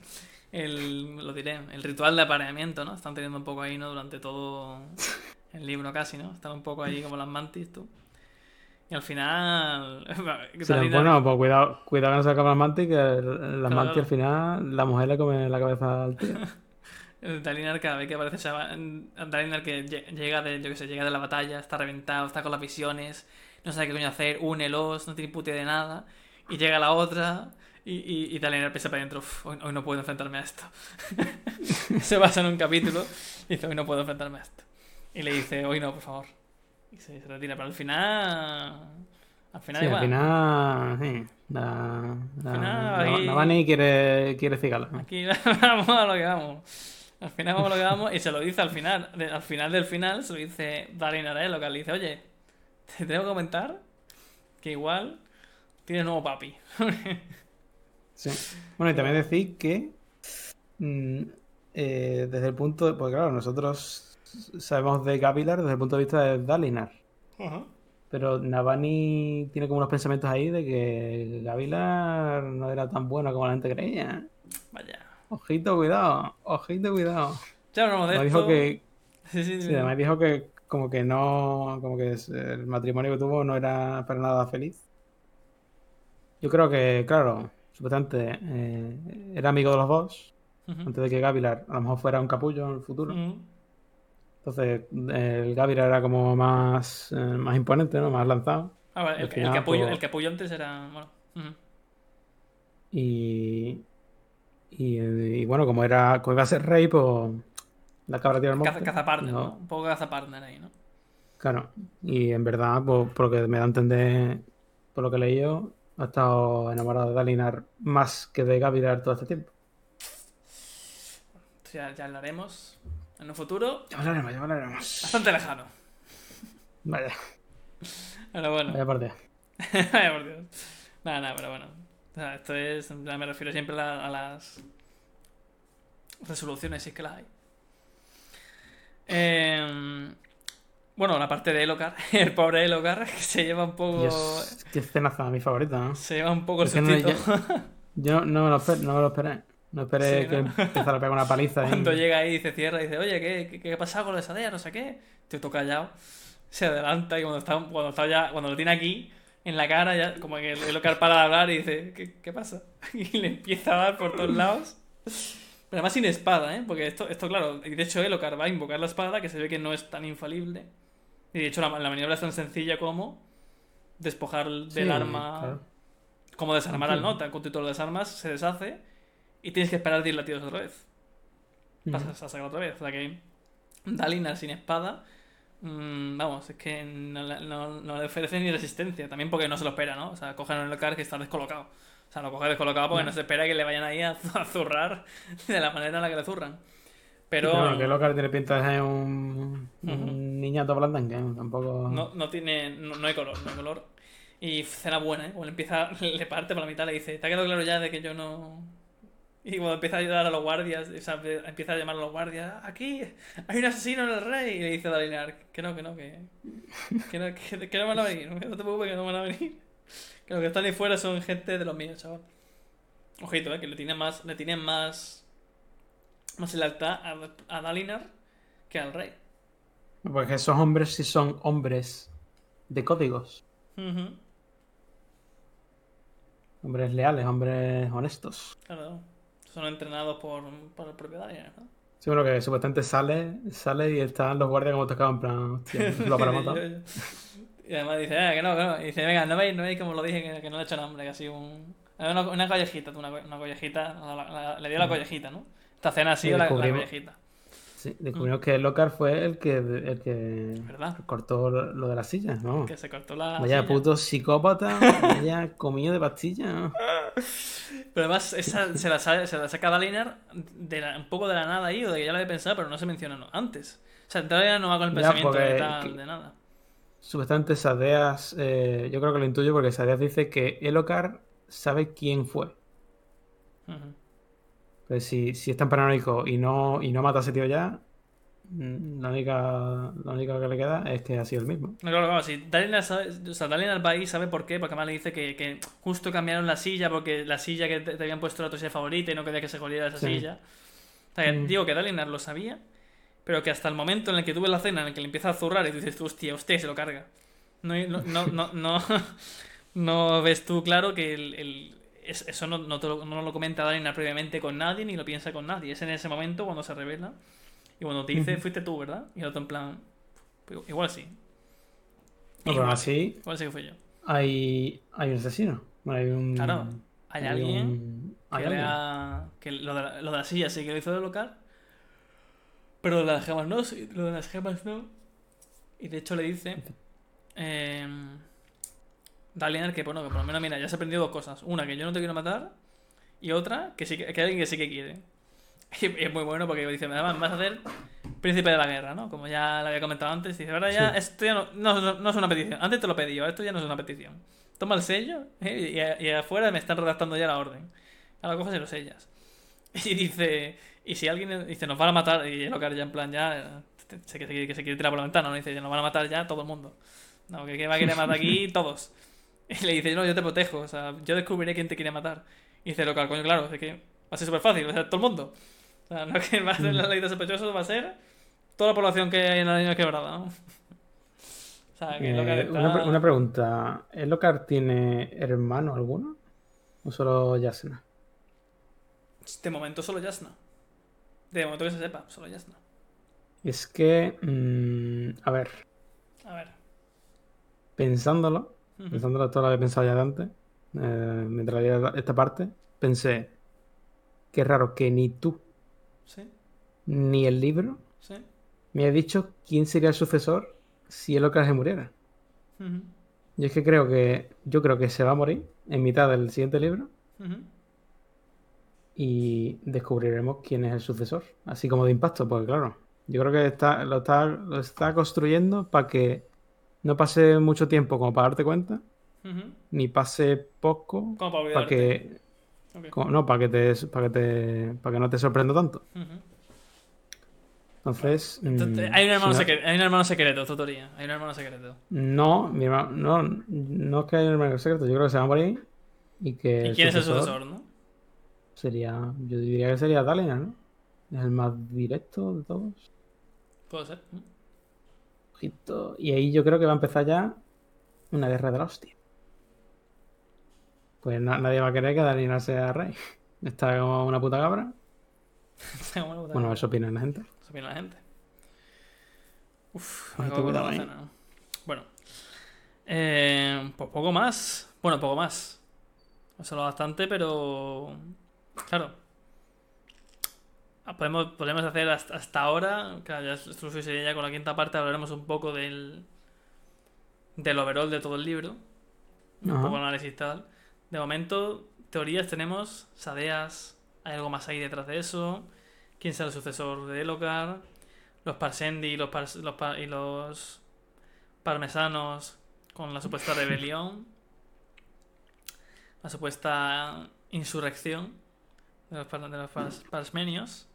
S1: El, lo diré, el ritual de apareamiento, ¿no? Están teniendo un poco ahí, ¿no? Durante todo el libro casi, ¿no? Están un poco ahí como las mantis, tú. Y al final...
S2: La-
S1: Dalinar-
S2: bueno, pues cuidado, cuidado que no se acaban las mantis, que el- las
S1: Claro.
S2: mantis al final la mujer le come la cabeza al tío.
S1: El Dalinar cada vez que aparece Dalinar que lle- llega de, yo que sé, llega de la batalla, está reventado, está con las visiones, no sabe qué coño hacer, únelos, no tiene puta de nada, y llega la otra, y, y, y Dalinar piensa para adentro, "Uf, hoy, hoy no puedo enfrentarme a esto. se basa en un capítulo, y dice, hoy no puedo enfrentarme a esto. Y le dice, hoy no, por favor. Y se, se retira, pero al final... Al final
S2: Sí, al
S1: igual.
S2: final, sí. La, la-
S1: final,
S2: la-
S1: ahí-
S2: Navani quiere, quiere cigarla.
S1: Aquí vamos a lo que vamos. Al final vamos a lo que vamos y se lo dice al final. al final del final se lo dice Dalinar a él, lo que le dice, oye, te tengo que comentar que igual tienes nuevo papi.
S2: Sí. Bueno, y también decir que mm, eh, desde el punto de, pues claro, nosotros sabemos de Gavilar desde el punto de vista de Dalinar. Pero Navani tiene como unos pensamientos ahí de que Gavilar no era tan bueno como la gente creía.
S1: Vaya.
S2: Ojito, cuidado, ojito, cuidado.
S1: Ya hablamos de esto.
S2: dijo que,
S1: Sí, sí, sí.
S2: sí, además dijo que como que no, como que el matrimonio que tuvo no era para nada feliz. Yo creo que, claro, supuestamente eh, era amigo de los dos, antes de que Gavilar a lo mejor fuera un capullo en el futuro. Entonces, el Gavilar era como más, eh, más imponente, ¿no? Más lanzado.
S1: Ah, vale, el,
S2: Al
S1: el
S2: final,
S1: capullo,
S2: pues-
S1: el capullo antes era. Bueno.
S2: Y, y, y bueno, como era, como iba a ser rey, pues la cabra tira el monte.
S1: Caza, caza partner,
S2: No,
S1: ¿no? Un poco caza partner ahí, ¿no?
S2: Claro. Y en verdad, pues, por lo que me da a entender, por lo que leí yo, ha estado enamorado de Dalinar más que de Gavilar todo este tiempo.
S1: Ya, ya hablaremos en un futuro
S2: Ya hablaremos, ya hablaremos.
S1: bastante lejano.
S2: Vaya,
S1: Pero bueno.
S2: vaya parte.
S1: Vaya por Dios. Nada, nada, pero bueno. O sea, esto es. plan, Me refiero siempre a, a las resoluciones, si es que las hay. Eh, bueno, la parte de Elocar, el pobre Elocar, que se lleva un poco.
S2: Dios, qué escenaza, mi favorita, ¿no?
S1: Se lleva un poco el
S2: no-
S1: sustito.
S2: Yo no me lo esperé, no me lo esperé. No esperé
S1: Sí,
S2: que
S1: ¿no?
S2: empezara a pegar una paliza.
S1: Cuando llega ahí y se cierra y dice, oye, ¿qué, qué, qué ha pasado con la sadea? No sé qué. Te toca callado. Se adelanta y cuando está, cuando está ya, cuando lo tiene aquí, en la cara, ya como que el Elocar para de hablar y dice, ¿qué, qué pasa? Y le empieza a dar por todos lados. Pero además sin espada, ¿eh? Porque esto, esto claro, y de hecho Elocar va a invocar la espada, que se ve que no es tan infalible. Y de hecho la, la maniobra es tan sencilla como despojar del
S2: Sí,
S1: arma,
S2: claro.
S1: como desarmar al nota. Con título de desarmas se deshace y tienes que esperar 10 latidos otra vez pasas a sacar otra vez. O sea que Dalinar sin espada, mm, vamos, es que no, le- no- no le ofrece ni resistencia. También porque no se lo espera, ¿no? O sea, cogen un Elocar que está descolocado. Sea, lo coge descolocado porque no se espera que le vayan ahí a, zurrar de la manera en la que le zurran. Pero
S2: Sí, que Lockhart tiene pinta ser un, un
S1: Ujú.
S2: niñato blandengue, tampoco.
S1: no, no tiene. No, no hay color, no hay color. Y cena buena, ¿eh? Cuando empieza, le parte por la mitad, le dice: ¿Te ha quedado claro ya de que yo no. Y cuando empieza a ayudar a los guardias, o sea, empieza a llamar a los guardias, aquí hay un asesino en el rey. Y le dice a Dalinar, que no, que no, que, que, no, que, que no van a venir, que no te preocupes, que no van a venir. Que los que están ahí fuera son gente de los míos, chaval. Ojito, eh, que le tienen más, le tienen más, más lealtad a, a Dalinar que al rey.
S2: Porque esos hombres sí son hombres de códigos. Hombres leales, hombres honestos.
S1: Claro, son entrenados por, por el propio Dalinar, ¿no?
S2: Sí, bueno, que supuestamente sale, sale y están los guardias como tocados en plan, hostia, lo para matar.
S1: Y además dice, ah, que no, que no. Y dice, venga, no veis, no veis como lo dije, que, que no le he hecho nombre, que ha sido un. Una, una collejita, una, una collejita. la- la- le dio la collejita, ¿no? Esta cena ha sido
S2: Sí,
S1: la, la collejita.
S2: Sí, descubrimos que Lockhart fue el que, el que
S1: ¿Verdad?
S2: cortó lo de las sillas, ¿no?
S1: Que se cortó la.
S2: Vaya
S1: silla.
S2: puto psicópata, vaya comido de pastillas.
S1: Pero además, esa se la, se la saca Dalinar de la- un poco de la nada ahí, o de que ya lo había pensado, pero no se menciona no, antes. O sea, Dalinar no va con el
S2: Ya,
S1: pensamiento de tal,
S2: que-
S1: de nada.
S2: Supuestamente Sadeas, eh, yo creo que lo intuyo porque Sadeas dice que Elokar sabe quién fue.
S1: Ujú.
S2: Pues si, si es tan paranoico y no, y no mata a ese tío ya, mm, la única, la única que le queda es que ha sido el mismo.
S1: No, claro, claro, sí. Dalinar, sabe, o sea, Dalinar va ahí, sabe por qué, porque además le dice que, que justo cambiaron la silla porque la silla que te, te habían puesto era tu silla favorita y no quería que se jodiera esa
S2: Sí.
S1: silla. O sea,
S2: Mm.
S1: digo que Dalinar lo sabía, pero que hasta el momento en el que tuve la cena, en el que le empieza a zurrar y tú dices, hostia, hostia, se lo carga. No, no, no, no, no, ves tú claro que el, el- es- eso no, no, te lo, no lo comenta Dalinar previamente con nadie ni lo piensa con nadie. Es en ese momento cuando se revela y cuando te dice, fuiste tú, ¿verdad? Y el otro en plan, "Pues igual sí.
S2: No, pero aún así
S1: Igual sí que fui yo.
S2: hay, hay un asesino. Bueno, hay un.
S1: Claro, hay alguien
S2: un-
S1: que,
S2: hay
S1: le
S2: alguien.
S1: ha- que lo, de la, lo de la silla sí que lo hizo de local, pero lo de las gemas no, lo de las gemas no. Y de hecho le dice eh, Dalinar que, bueno, que por lo menos, mira, ya se ha aprendido dos cosas. Una, que yo no te quiero matar, y otra, que sí que, que hay alguien que sí que quiere. Y es muy bueno porque dice, además, vas a hacer príncipe de la guerra, ¿no? Como ya lo había comentado antes. Dice, ahora ya,
S2: Sí.
S1: esto ya no, no, no- no es una petición. Antes te lo pedí, ahora esto ya no es una petición. Toma el sello ¿eh? y, y afuera me están redactando ya la orden. Ahora coges y lo sellas. Y dice, y si alguien dice, nos van a matar, y Elocar ya en plan, ya, eh, sé que, se quiere- que se quiere tirar por la ventana, ¿no? Dice, nos van a matar ya todo el mundo. No, que, que va a querer matar aquí todos. Y le dice, no, yo te protejo, o sea, yo descubriré quién te quiere matar. Y dice Elocar, coño, claro, es que va a ser súper fácil, o sea, todo el mundo. O sea, no es que va a ser la ley de sospechosos, va a ser toda la población que hay en la línea quebrada, ¿no? O sea, que
S2: Eh,
S1: Elocar está...
S2: una, pre- una pregunta. ¿Elokar tiene hermano alguno? ¿O solo Yasna?
S1: De momento solo Yasna. De momento que se sepa, solo Yasna.
S2: Es que. mm, a ver,
S1: A ver.
S2: pensándolo, pensándolo todo lo que he pensado ya antes, eh, mientras leía esta parte, pensé. Qué raro que ni tú
S1: Sí,
S2: ni el libro
S1: sí.
S2: me haya dicho quién sería el sucesor si Elokar se muriera.
S1: Ujú,
S2: Yo es que creo que. Yo creo que se va a morir en mitad del siguiente libro. Y descubriremos quién es el sucesor, así como de impacto, porque claro, yo creo que está, lo, está, lo está construyendo para que no pase mucho tiempo como para darte cuenta, ni pase poco
S1: Como para
S2: para que,
S1: Ok.
S2: como- no, para que te, para que te, para que no te sorprenda tanto. Entonces,
S1: Entonces,
S2: mm,
S1: hay, un hermano
S2: si no-
S1: secreto, hay un hermano secreto, tu teoría. Hay un hermano secreto.
S2: no, mi hermano, no, no es que haya un hermano secreto, yo creo que se va a morir y que
S1: ¿Y quién es el sucesor, no?
S2: Sería, yo diría que sería Dalinar, ¿no? Es el más directo de todos.
S1: Puede ser. ¿no?
S2: Ojito. Y ahí yo creo que va a empezar ya una guerra de la hostia. Pues na- nadie va a querer que Dalinar sea rey. Está como una puta cabra.
S1: bueno,
S2: Bueno, eso opina la gente.
S1: Eso opina la gente. Uf, me acabo de
S2: ahí.
S1: cena. Bueno. Eh, pues poco más. Bueno, poco más. No solo bastante, pero. Claro. Ah, Podemos, podemos hacer hasta, hasta ahora. Claro, ya esto sería ya con la quinta parte. Hablaremos un poco del. Del overall de todo el libro. Un poco análisis y tal. De momento, teorías tenemos. Sadeas. Hay algo más ahí detrás de eso. ¿Quién será el sucesor de Elocar? Los Parsendi y los, Pars- los pa- y los parmesanos con la supuesta rebelión. La supuesta insurrección de los, de los pas- Parsmenios.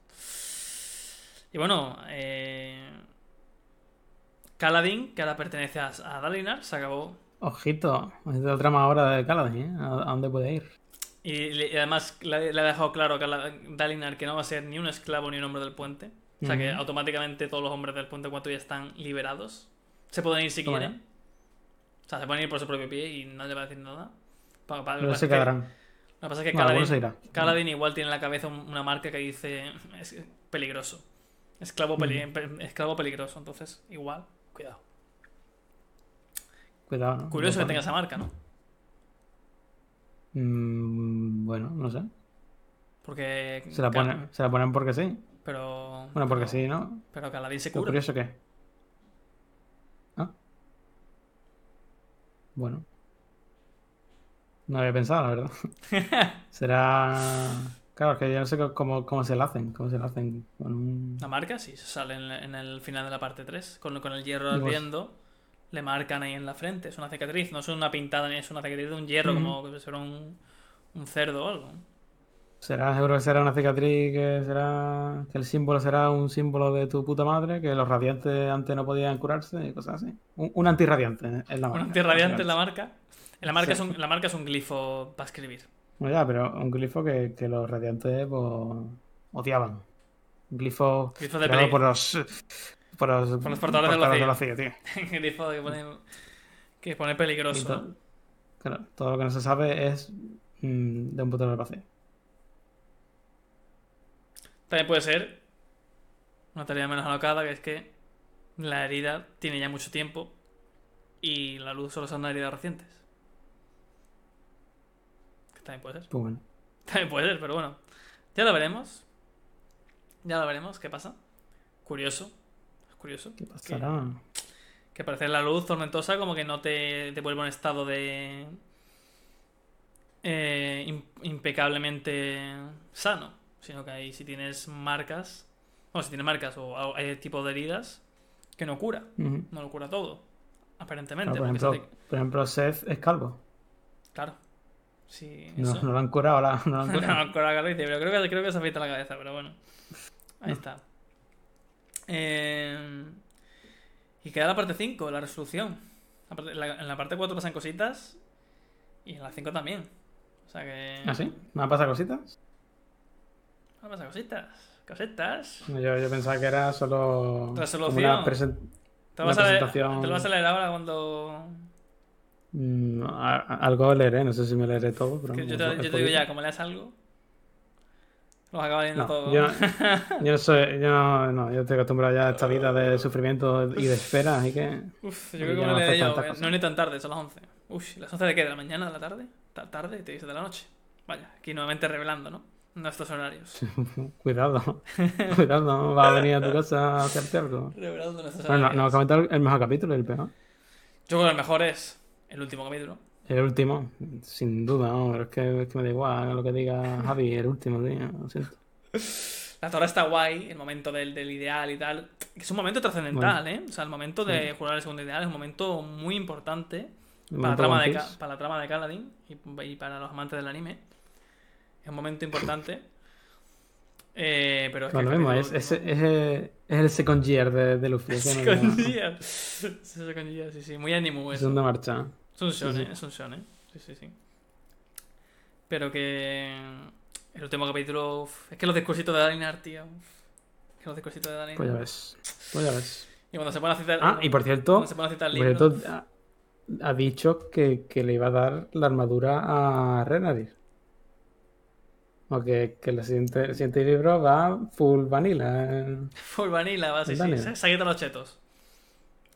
S1: Y bueno, eh, Kaladin, que ahora pertenece a, a Dalinar, se acabó.
S2: Ojito, es de otra más hora de Caladín, ¿eh? ¿A, dónde puede ir?
S1: Y, además le, le ha dejado claro a Dalinar que no va a ser ni un esclavo ni un hombre del puente. O sea que automáticamente todos los hombres del puente 4 ya están liberados. Se pueden ir si quieren. O sea, se pueden ir por su propio pie y nadie va a decir nada.
S2: Pero se quedarán.
S1: Lo que pasa es que
S2: Bueno,
S1: Kaladin. Kaladin igual tiene en la cabeza un- una marca que dice es peligroso. Esclavo, peli- pe- esclavo peligroso. Entonces, igual, cuidado.
S2: Cuidado, ¿no?
S1: Curioso
S2: No
S1: que tenga esa marca, ¿no?
S2: Mm, bueno, no sé.
S1: Porque.
S2: Se la, ponen, se la ponen porque sí.
S1: Pero.
S2: Bueno, porque
S1: pero-
S2: sí, ¿no?
S1: Pero Kaladin se cura.
S2: curioso que. ¿Ah? Bueno. No había pensado, la verdad. Será. Claro, es que yo no sé cómo, cómo se la hacen. Cómo se la hacen con un.
S1: La marca sí, se sale en, en el final de la parte 3. Con, con el hierro
S2: vos-
S1: ardiendo, le marcan ahí en la frente. Es una cicatriz, no es una pintada ni es una cicatriz de un hierro como que fuera un, un cerdo o algo.
S2: Será, seguro que será una cicatriz que será. Que el símbolo será un símbolo de tu puta madre, que los radiantes antes no podían curarse y cosas así. Un, un antirradiante es la
S1: Un
S2: marca.
S1: antirradiante en la marca. En la marca,
S2: Sí.
S1: es un, la marca es un glifo para escribir.
S2: Bueno, ya, pero un glifo que, que los radiantes pues, odiaban. Un glifo
S1: Glifo de
S2: por los, por los,
S1: Por los portadores
S2: portadores
S1: vacío.
S2: del vacío, tío.
S1: glifo que pone, que pone peligroso.
S2: to-
S1: ¿no?
S2: claro, todo lo que no se sabe es mm, de un portador del vacío.
S1: También puede ser una teoría menos alocada, que es que la herida tiene ya mucho tiempo y la luz solo son heridas recientes. Que también puede ser.
S2: Pues bueno.
S1: También puede ser, pero bueno. Ya lo veremos. Ya lo veremos, qué pasa. Curioso. Es curioso.
S2: ¿Qué
S1: Que,
S2: pasará?
S1: que parece la luz tormentosa como que no te, te vuelve a un estado de... eh, im- impecablemente sano. Sino que ahí si tienes marcas... O si tienes marcas o hay tipo de heridas que no cura. No lo cura todo. Aparentemente.
S2: Claro, por, ejemplo,
S1: se te-
S2: por ejemplo, Seth es calvo.
S1: Claro. Sí,
S2: No,
S1: eso.
S2: no lo han curado, la- no lo han
S1: No,
S2: curado.
S1: la calvicie, pero creo que, creo que se afeita la cabeza, pero bueno. Ahí está. Eh, y queda la parte 5, la resolución. La parte- la- en la parte 4 pasan cositas y en la 5 también. O sea que...
S2: ¿Ah, sí? ¿Me han pasado cositas?
S1: Ah, pasan cositas. Cositas.
S2: Yo, yo pensaba que era solo
S1: Resolución.
S2: una presen-
S1: Te lo
S2: Una
S1: vas, a leer,
S2: presentación-
S1: te lo vas a leer ahora cuando...
S2: Mm, a- a- algo leeré, no sé si me leeré todo, pero
S1: que yo
S2: es-
S1: te,
S2: es
S1: yo te digo ya, como leas algo... Los acabas leyendo
S2: No,
S1: todo.
S2: yo, yo no soy, yo no, no, yo estoy acostumbrado ya a esta vida de sufrimiento y de espera, así que
S1: Uf, yo creo que
S2: no
S1: me leí yo. eh. No ni tan tarde, son las 11. Uf, ¿las 11 de qué? ¿De la mañana, de la tarde? Ta- ¿Tarde? Te dice de la noche. Vaya, aquí nuevamente revelando, ¿no? Nuestros horarios.
S2: cuidado, cuidado, va a venir a tu casa a hacerte algo.
S1: Revelando nuestros
S2: Bueno, no,
S1: horarios.
S2: no ha comentado el mejor capítulo y el peor.
S1: Yo creo que el mejor es el último capítulo.
S2: El último, sin duda, no, pero es que, es que me da igual lo que diga Javi, el último, tío, lo siento.
S1: La torre está guay, el momento del, del ideal y tal. Es un momento trascendental, ¿eh? O sea, el momento de jurar el segundo ideal es un momento muy importante para la, trama de, para la trama de Kaladin y, y para los amantes del anime. Es un momento importante. Eh, pero es que
S2: Bueno, mismo,
S1: capítulo
S2: es, es, es, el, es el second year de, de Luffy. no
S1: Second
S2: me-
S1: Year. Second Year, sí, sí. Muy animu eso.
S2: Segunda marcha.
S1: Es un shonen,
S2: sí.
S1: es un shonen. Sí, sí, sí. Pero que... El último capítulo... uf, Es que los discursitos de Dalinar, tío. Es que los discursitos de Dalinar...
S2: Pues ya ves. Pues ya ves.
S1: Y cuando se pone a citar...
S2: Ah, y por cierto,
S1: Cuando se pone a citar
S2: por
S1: libros...
S2: cierto, ha, ha dicho que, que le iba a dar la armadura a Renadir. O que, el, siguiente, el siguiente libro va full vanilla. eh.
S1: Full vanilla, va, sí, sí. Se, se quita los chetos.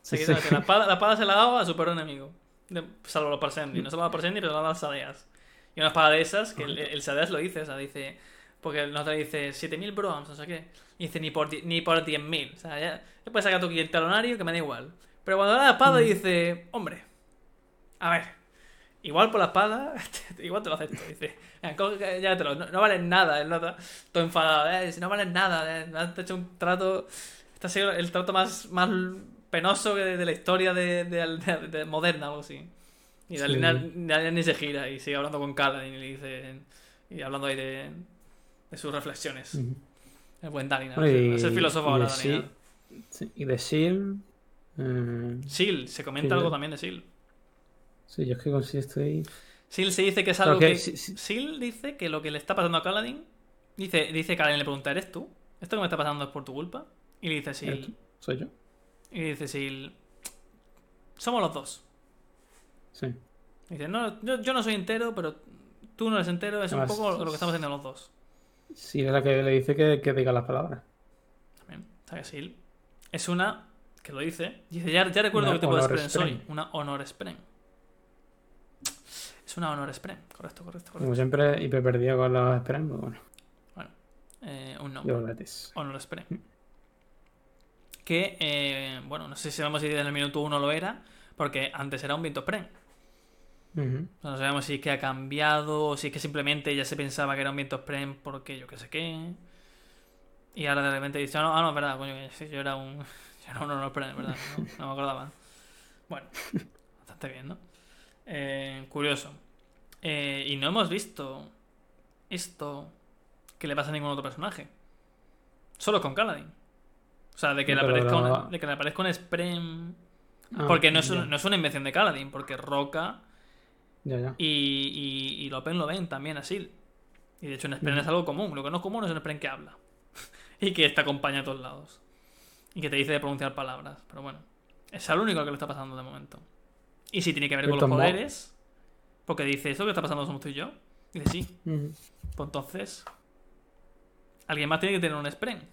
S1: Se
S2: Sí.
S1: La, espada, la espada se la daba a su peor enemigo. De- salvo los Parsendi. No solo a los Parsendi, pero a las Sadeas. Y una espada de esas, que el, el Sadeas lo dice, o sea, dice... Porque el otro dice 7000 broms, no sé qué. Y dice ni por, ni por 10.000. O sea, ya, ya puedes sacar tu talonario que me da igual. Pero cuando da la espada
S2: Mm.
S1: dice, hombre, a ver, igual por la espada, igual te lo acepto. Dice, "Ya, te lo, no, no vales nada. El nota, todo enfadado, "Eh, si no vales nada, eh, has hecho un trato. Este ha sido el trato más, más penoso de, de la historia de, de- de- de moderna, algo así. Y
S2: Sí.
S1: Dalinar ni se gira y sigue hablando con Kaladin y le dice. Y hablando ahí de, sus reflexiones.
S2: Ujú.
S1: El buen Dalinar.
S2: Bueno,
S1: a ser filósofo ahora,
S2: sí, y de Seal. eh,
S1: Seal, se comenta algo también de Seal.
S2: sí, yo es que estoy.
S1: Seal se dice que es algo
S2: que.
S1: Seal dice que lo que le está pasando a Kaladin. Dice, dice Kaladin le pregunta, ¿eres tú? ¿Esto que me está pasando es por tu culpa? Y le dice
S2: ¿Eres
S1: Seal.
S2: tú? ¿Soy yo?
S1: Y dice Seal. Somos los dos.
S2: Sí.
S1: Dice, no, yo, yo no soy entero, pero tú no eres entero, es un poco lo que estamos haciendo los dos.
S2: Sí, es la que le dice que, que diga las palabras.
S1: También. Que Seal es una. que lo dice. Dice, ya, ya recuerdo
S2: Una
S1: que tipo de spren soy. Una honor spren. Es una honor spren. Correcto, correcto, correcto.
S2: Como siempre, hiper perdido con los esperando. Bueno,
S1: Eh, un nombre.
S2: Betis.
S1: Honor Spren. Que, eh, bueno, no sé si sabemos si en el minuto 1 lo era, porque antes era un viento Spren.
S2: Ujú.
S1: No sabemos si es que ha cambiado o si es que simplemente ya se pensaba que era un viento Spren porque yo qué sé qué. Y ahora de repente dice, ah, no, ah, no, es verdad, coño, que yo era un, yo era un Honor Spren, ¿verdad? No, no me acordaba. Bueno, bastante bien, ¿no? Eh, curioso. Eh, y no hemos visto esto que le pasa a ningún otro personaje. Solo con Kaladin. O sea, de que, le, aparezca de que le aparezca un Spren...
S2: Ah,
S1: Porque no es, un- no es una invención de Kaladin, porque Roca
S2: Ya, ya.
S1: y, y, y Lopen lo ven también así. Y de hecho un Spren
S2: Mm.
S1: es algo común. Lo que no es común es un Spren que habla. y que te acompaña a todos lados. Y que te dice de pronunciar palabras. Pero bueno, es al único que le está pasando de momento. Y si tiene que ver con los poderes, porque dice, ¿esto que está pasando somos tú y yo? Dice, sí. Pues entonces, alguien más tiene que tener un Spren.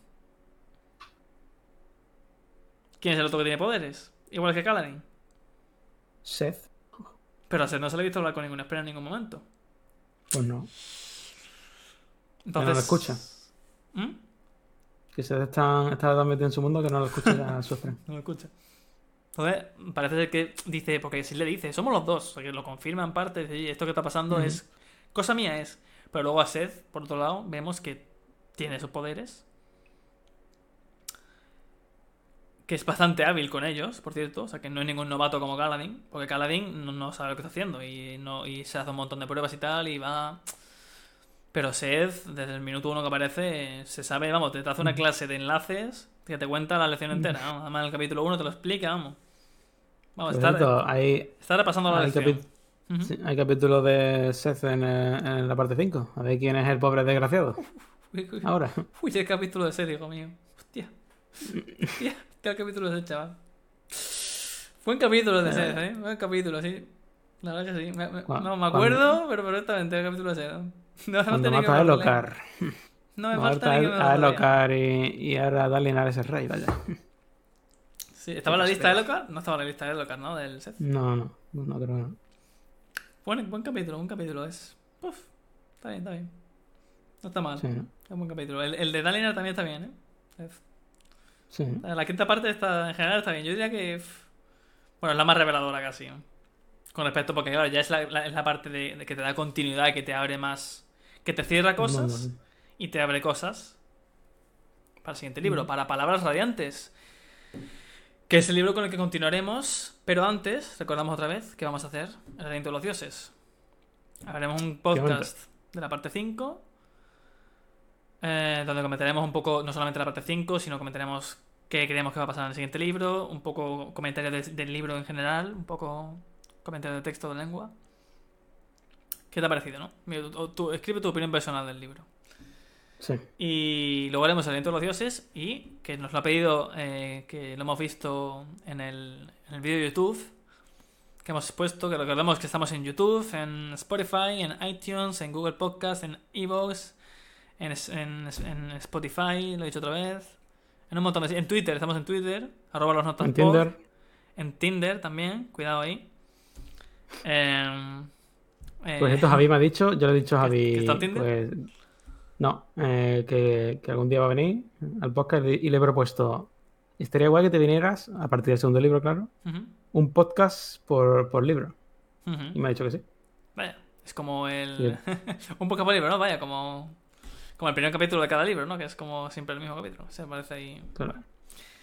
S1: ¿Quién es el otro que tiene poderes? Igual que Kaladin.
S2: Seth.
S1: Pero a Seth no se le ha visto hablar con ningún Spren en ningún momento.
S2: Pues no.
S1: Entonces,
S2: no lo escucha.
S1: ¿Mm?
S2: Que Seth está, está tan metido en su mundo que no lo escucha a su friend.
S1: No lo escucha. Entonces, parece ser que dice, porque si le dice, somos los dos, o sea, que lo confirma en parte, dice, "Oye, esto que está pasando es cosa mía es. Pero luego a Seth, por otro lado, vemos que tiene sus poderes. Que es bastante hábil con ellos, por cierto. O sea, que no es ningún novato como Kaladin. Porque Kaladin no, no sabe lo que está haciendo. Y, no, y se hace un montón de pruebas y tal. Y va. Pero Seth, desde el minuto uno que aparece, se sabe, vamos, te hace una clase de enlaces que te cuenta la lección entera. ¿no? Además, en el capítulo 1 te lo explica, vamos. Vamos, está,
S2: cierto, hay,
S1: está repasando la
S2: hay,
S1: lección.
S2: sí, hay capítulo de Seth en, eh, en la parte 5. A ver quién es el pobre desgraciado.
S1: Uy, uy,
S2: Ahora.
S1: Uy, el capítulo de serie, hijo mío. Hostia. Hostia, qué capítulo de ese chaval. Buen capítulo de Seth, ¿eh? Buen capítulo, sí. La verdad que sí. Me- me-
S2: Cu-
S1: no me acuerdo, pero perfectamente el capítulo de Seth. No falta ni que
S2: a Elocar.
S1: No me
S2: Mata
S1: falta ni que me lo
S2: a. Elocar y, y ahora Dalinar es el rey, vaya.
S1: Sí, ¿Estaba en la lista de Elocar? No estaba en la lista de Elocar, ¿no? Del Seth.
S2: No, no, no creo que no.
S1: Buen, buen capítulo, buen capítulo es. Uf, está bien, está bien. No está mal.
S2: Sí, ¿no?
S1: Es un buen capítulo. El, el de Dalinar también está bien, ¿eh? Es-
S2: Sí.
S1: La quinta parte está, en general está bien. Yo diría que. Bueno, es la más reveladora casi. ¿no? Con respecto, porque claro, ya es la, la- es la parte de, de que te da continuidad, que te abre más. Que te cierra cosas y te abre cosas. Para el siguiente libro, para Palabras Radiantes. Que es el libro con el que continuaremos. Pero antes, recordamos otra vez que vamos a hacer el aliento de los dioses. Haremos un podcast de la parte 5. eh, donde comentaremos un poco, no solamente la parte 5, sino comentaremos qué creemos que va a pasar en el siguiente libro. Un poco comentario de- del libro en general. Un poco comentario de texto de lengua. ¿Qué te ha parecido, no? Mira, escribe tu opinión personal del libro.
S2: Sí.
S1: Y luego haremos el aliento de los dioses y que nos lo ha pedido, eh, que lo hemos visto en el, en el vídeo de YouTube que hemos puesto, que recordemos que estamos en YouTube, en Spotify, en iTunes, en Google Podcast, en Evox, en, en, en Spotify, lo he dicho otra vez, en un montón de... En Twitter, estamos en Twitter, arroba los notas
S2: En Tinder.
S1: en Tinder también, cuidado ahí. Em, eh,
S2: Pues esto Javi me ha dicho, yo le he dicho a Javi.
S1: ¿Que está en Tinder?
S2: Pues, no, eh, que, que algún día va a venir al podcast y le he propuesto. Estaría guay que te vinieras, a partir del segundo libro, claro, un podcast por, por libro. Y me ha dicho que sí.
S1: Vaya, es como el. un poco por libro, ¿no? Vaya, como. Como el primer capítulo de cada libro, ¿no? Que es como siempre el mismo capítulo. Se parece ahí.
S2: Claro.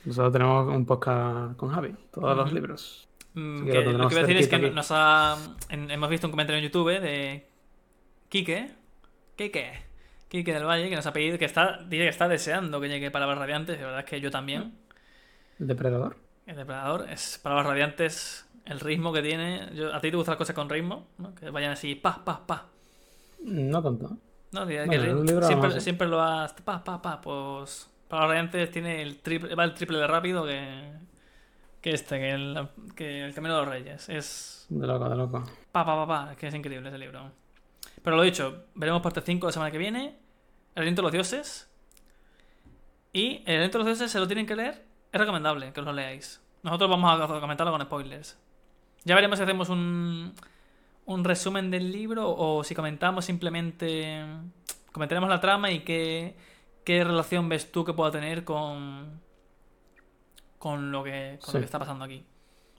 S2: Nosotros tenemos un podcast con Javi, todos los libros.
S1: Mm, que
S2: que lo
S1: que voy a decir es que
S2: aquí.
S1: nos ha. en- hemos visto un comentario en YouTube de. Kike. Kike. Quique del Valle, que nos ha pedido, que está, dice que está deseando que llegue Palabras Radiantes, la verdad es que yo también.
S2: ¿El depredador?
S1: El depredador es Palabras Radiantes, el ritmo que tiene. Yo- a ti te gustan las cosas con ritmo, ¿no? Que vayan así, pa, pa, pa.
S2: No tanto.
S1: No, que-
S2: Bueno,
S1: el-
S2: libro
S1: siempre,
S2: a-
S1: siempre lo has. Pa, pa, pa. Pues. Palabras Radiantes tiene el triple, va el triple de rápido que. Que este, que el, que el Camino de los Reyes. Es.
S2: De loco, de loco.
S1: Pa, pa, pa, pa. Es que es increíble ese libro. Pero lo dicho, veremos parte 5 la semana que viene. El aliento de los dioses. Y el aliento de los dioses se lo tienen que leer. Es recomendable que os lo leáis. Nosotros vamos a comentarlo con spoilers. Ya veremos si hacemos un, un resumen del libro o si comentamos simplemente. Comentaremos la trama y qué, qué relación ves tú que pueda tener con. con lo que, con lo
S2: Sí.
S1: que está pasando aquí.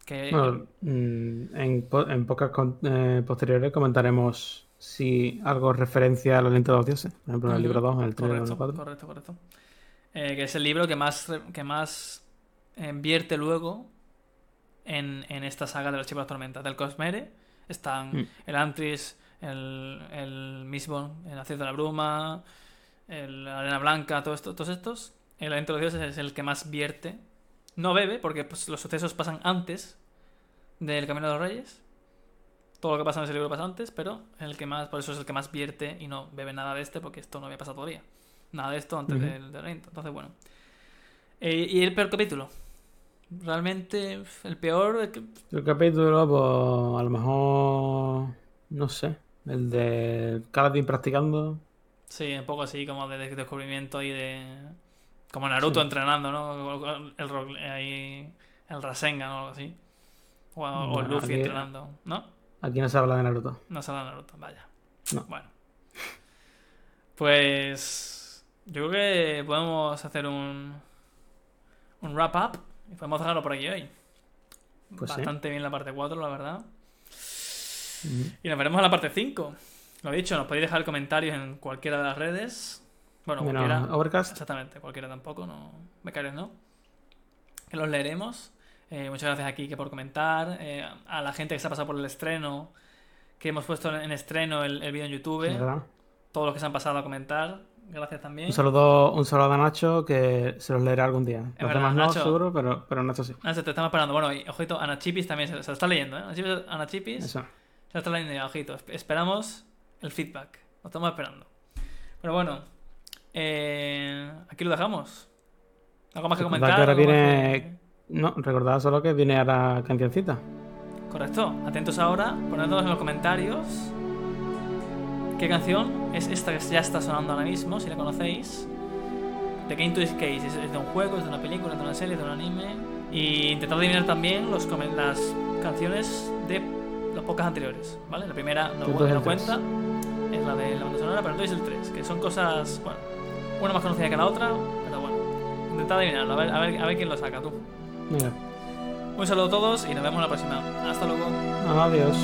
S1: Que,
S2: Bueno, mm, en, en pocas eh, posteriores comentaremos si algo referencia al aliento de los dioses. Por ejemplo, en el libro 2, en el 3 en el
S1: Correcto,
S2: 4.
S1: correcto, correcto. Eh, que es el libro que más, que más eh, vierte luego en, en esta saga de los las tormentas. Del Cosmere están
S2: Mm.
S1: el Antris, el, el Mistborn, el Acero de la Bruma, el Arena Blanca, todo esto, todos estos. El Aliento de los Dioses es el que más vierte. No bebe, porque pues, los sucesos pasan antes del Camino de los Reyes. Todo lo que pasa en ese libro pasa antes, pero el que más, por eso es el que más vierte y no bebe nada de este, porque esto no había pasado todavía. Nada de esto antes del, del aliento. Entonces, bueno. Eh, y el peor capítulo. Realmente, el peor. eh, que-
S2: El capítulo, pues a lo mejor. No sé. El de Kaladin practicando.
S1: Sí, un poco así como de de- descubrimiento y de. Como Naruto
S2: Sí.
S1: entrenando, ¿no? El, ahí, el Rasengan o algo así. O, o
S2: Bueno,
S1: Luffy
S2: aquí-
S1: entrenando, ¿no?
S2: Aquí no se habla de Naruto.
S1: No se habla de Naruto, vaya.
S2: No.
S1: Bueno. Pues. Yo creo que podemos hacer un. Un wrap up. Y podemos dejarlo por aquí hoy.
S2: Pues sí.
S1: Bastante bien la parte 4, la verdad. Y nos veremos en la parte 5. Lo dicho, nos podéis dejar comentarios en cualquiera de las redes. Bueno,
S2: Menos
S1: cualquiera.
S2: Overcast.
S1: Exactamente, cualquiera tampoco, no. Becarios no. Que los leeremos. Eh, muchas gracias a Kike por comentar. eh, a la gente que se ha pasado por el estreno. Que hemos puesto en estreno el, el vídeo en YouTube. Todos los que se han pasado a comentar. Gracias también.
S2: Un saludo, un saludo a Nacho que se los leerá algún día. Los
S1: verdad,
S2: demás no,
S1: Nacho.
S2: seguro, pero, pero Nacho sí.
S1: Se te estamos esperando. Bueno, y ojito, Ana Chipis también se, se lo está leyendo, ¿eh? Ana Chipis, Ana Chipis
S2: Eso.
S1: se lo está leyendo ya, ojito. Esp- Esperamos el feedback. Lo estamos esperando. Pero bueno, eh, aquí lo dejamos. ¿Algo más que comentar?
S2: que ahora
S1: ¿Algo más
S2: viene-
S1: que-
S2: No, recordad solo que viene a la cancioncita.
S1: Correcto. Atentos ahora. Ponednos en los comentarios qué canción es esta que ya está sonando ahora mismo, si la conocéis. The Game to Case es es de un juego, es de una película, es de una serie, es de un anime. Y intentad adivinar también los, las canciones de los podcasts anteriores, ¿vale? La primera no, no cuenta, es la de la banda sonora, pero entonces el 3, que son cosas, bueno, una más conocida que la otra, pero bueno. Intentad adivinarlo, a ver, a ver, a ver quién lo saca tú. Un saludo a todos y nos vemos la próxima. Hasta luego.
S2: Adiós.